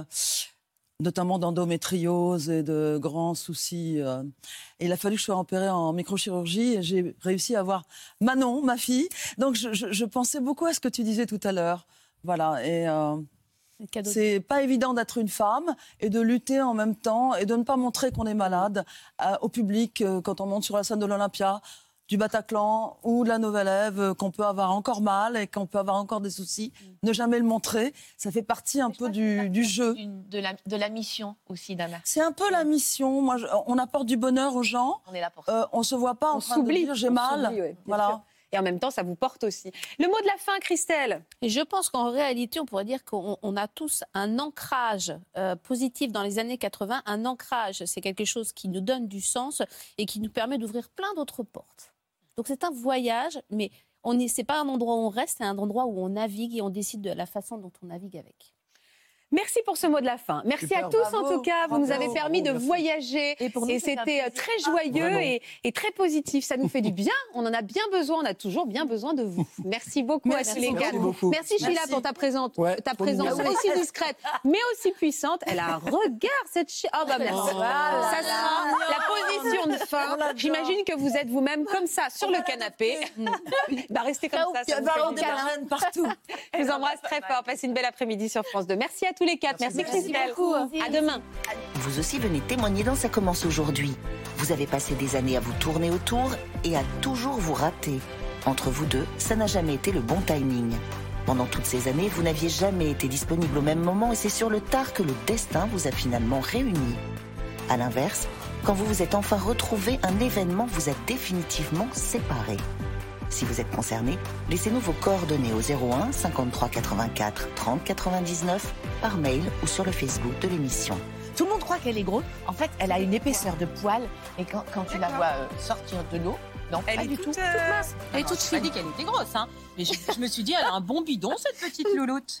notamment d'endométriose et de grands soucis. euh. Et il a fallu que je sois opérée en microchirurgie et j'ai réussi à avoir Manon, ma fille. Donc je, je- je pensais beaucoup à ce que tu disais tout à l'heure. Voilà. Et euh, c'est pas évident d'être une femme et de lutter en même temps et de ne pas montrer qu'on est malade euh, au public euh, quand on monte sur la scène de l'Olympia, du Bataclan ou de la Nouvelle Ève, euh, qu'on peut avoir encore mal et qu'on peut avoir encore des soucis. Ne jamais le montrer, ça fait partie un peu du, du jeu. De la, de la mission aussi, Dana. C'est un peu la mission. Moi, je- on apporte du bonheur aux gens. On est là pour Euh, on se voit pas en On train de s'oublie, dire j'ai mal. ouais, voilà. sûr. Et en même temps, ça vous porte aussi. Le mot de la fin, Christelle Et je pense qu'en réalité, on pourrait dire qu'on on a tous un ancrage euh, positif dans les années 80. Un ancrage, c'est quelque chose qui nous donne du sens et qui nous permet d'ouvrir plein d'autres portes. Donc c'est un voyage, mais on est, c'est pas un endroit où on reste, c'est un endroit où on navigue et on décide de la façon dont on navigue avec. Merci pour ce mot de la fin. Merci Super, à tous bravo, en tout cas. Vous nous avez permis bravo, de merci. voyager Et pour nous, c'était euh, très joyeux et, et très positif. Ça nous fait du bien. On en a bien besoin. On a toujours bien besoin de vous. Merci beaucoup Merci à tous les quatre. Merci beaucoup. Merci Sheila Merci. pour ta présence, Ouais, ta présence Ah oui. aussi discrète, mais aussi puissante. Elle a un regard cette chi- Oh bah merci. ça sera la position de fin. J'imagine que vous êtes vous-même comme ça sur le canapé. bah restez comme ça. ça vous fait du des bien. marraines partout. Je vous embrasse très fort. Passez une belle après-midi sur France 2. Merci à tous les quatre. Merci, Merci Christelle. beaucoup. À demain. Vous aussi venez témoigner dans Ça commence aujourd'hui. Vous avez passé des années à vous tourner autour et à toujours vous rater. Entre vous deux, ça n'a jamais été le bon timing. Pendant toutes ces années, vous n'aviez jamais été disponible au même moment et c'est sur le tard que le destin vous a finalement réunis. À l'inverse, quand vous vous êtes enfin retrouvés, un événement vous a définitivement séparés. Si vous êtes concerné, laissez-nous vos coordonnées au 01 53 84 30 99 par mail ou sur le Facebook de l'émission. Tout le monde croit qu'elle est grosse. En fait, elle a une épaisseur de poils. Et quand, quand tu la vois euh, sortir de l'eau, non, Elle pas est du toute, tout. euh, mince. Elle est toute fine. dit qu'elle était grosse, hein. Mais je, je me suis dit, elle a un bon bidon, cette petite louloute.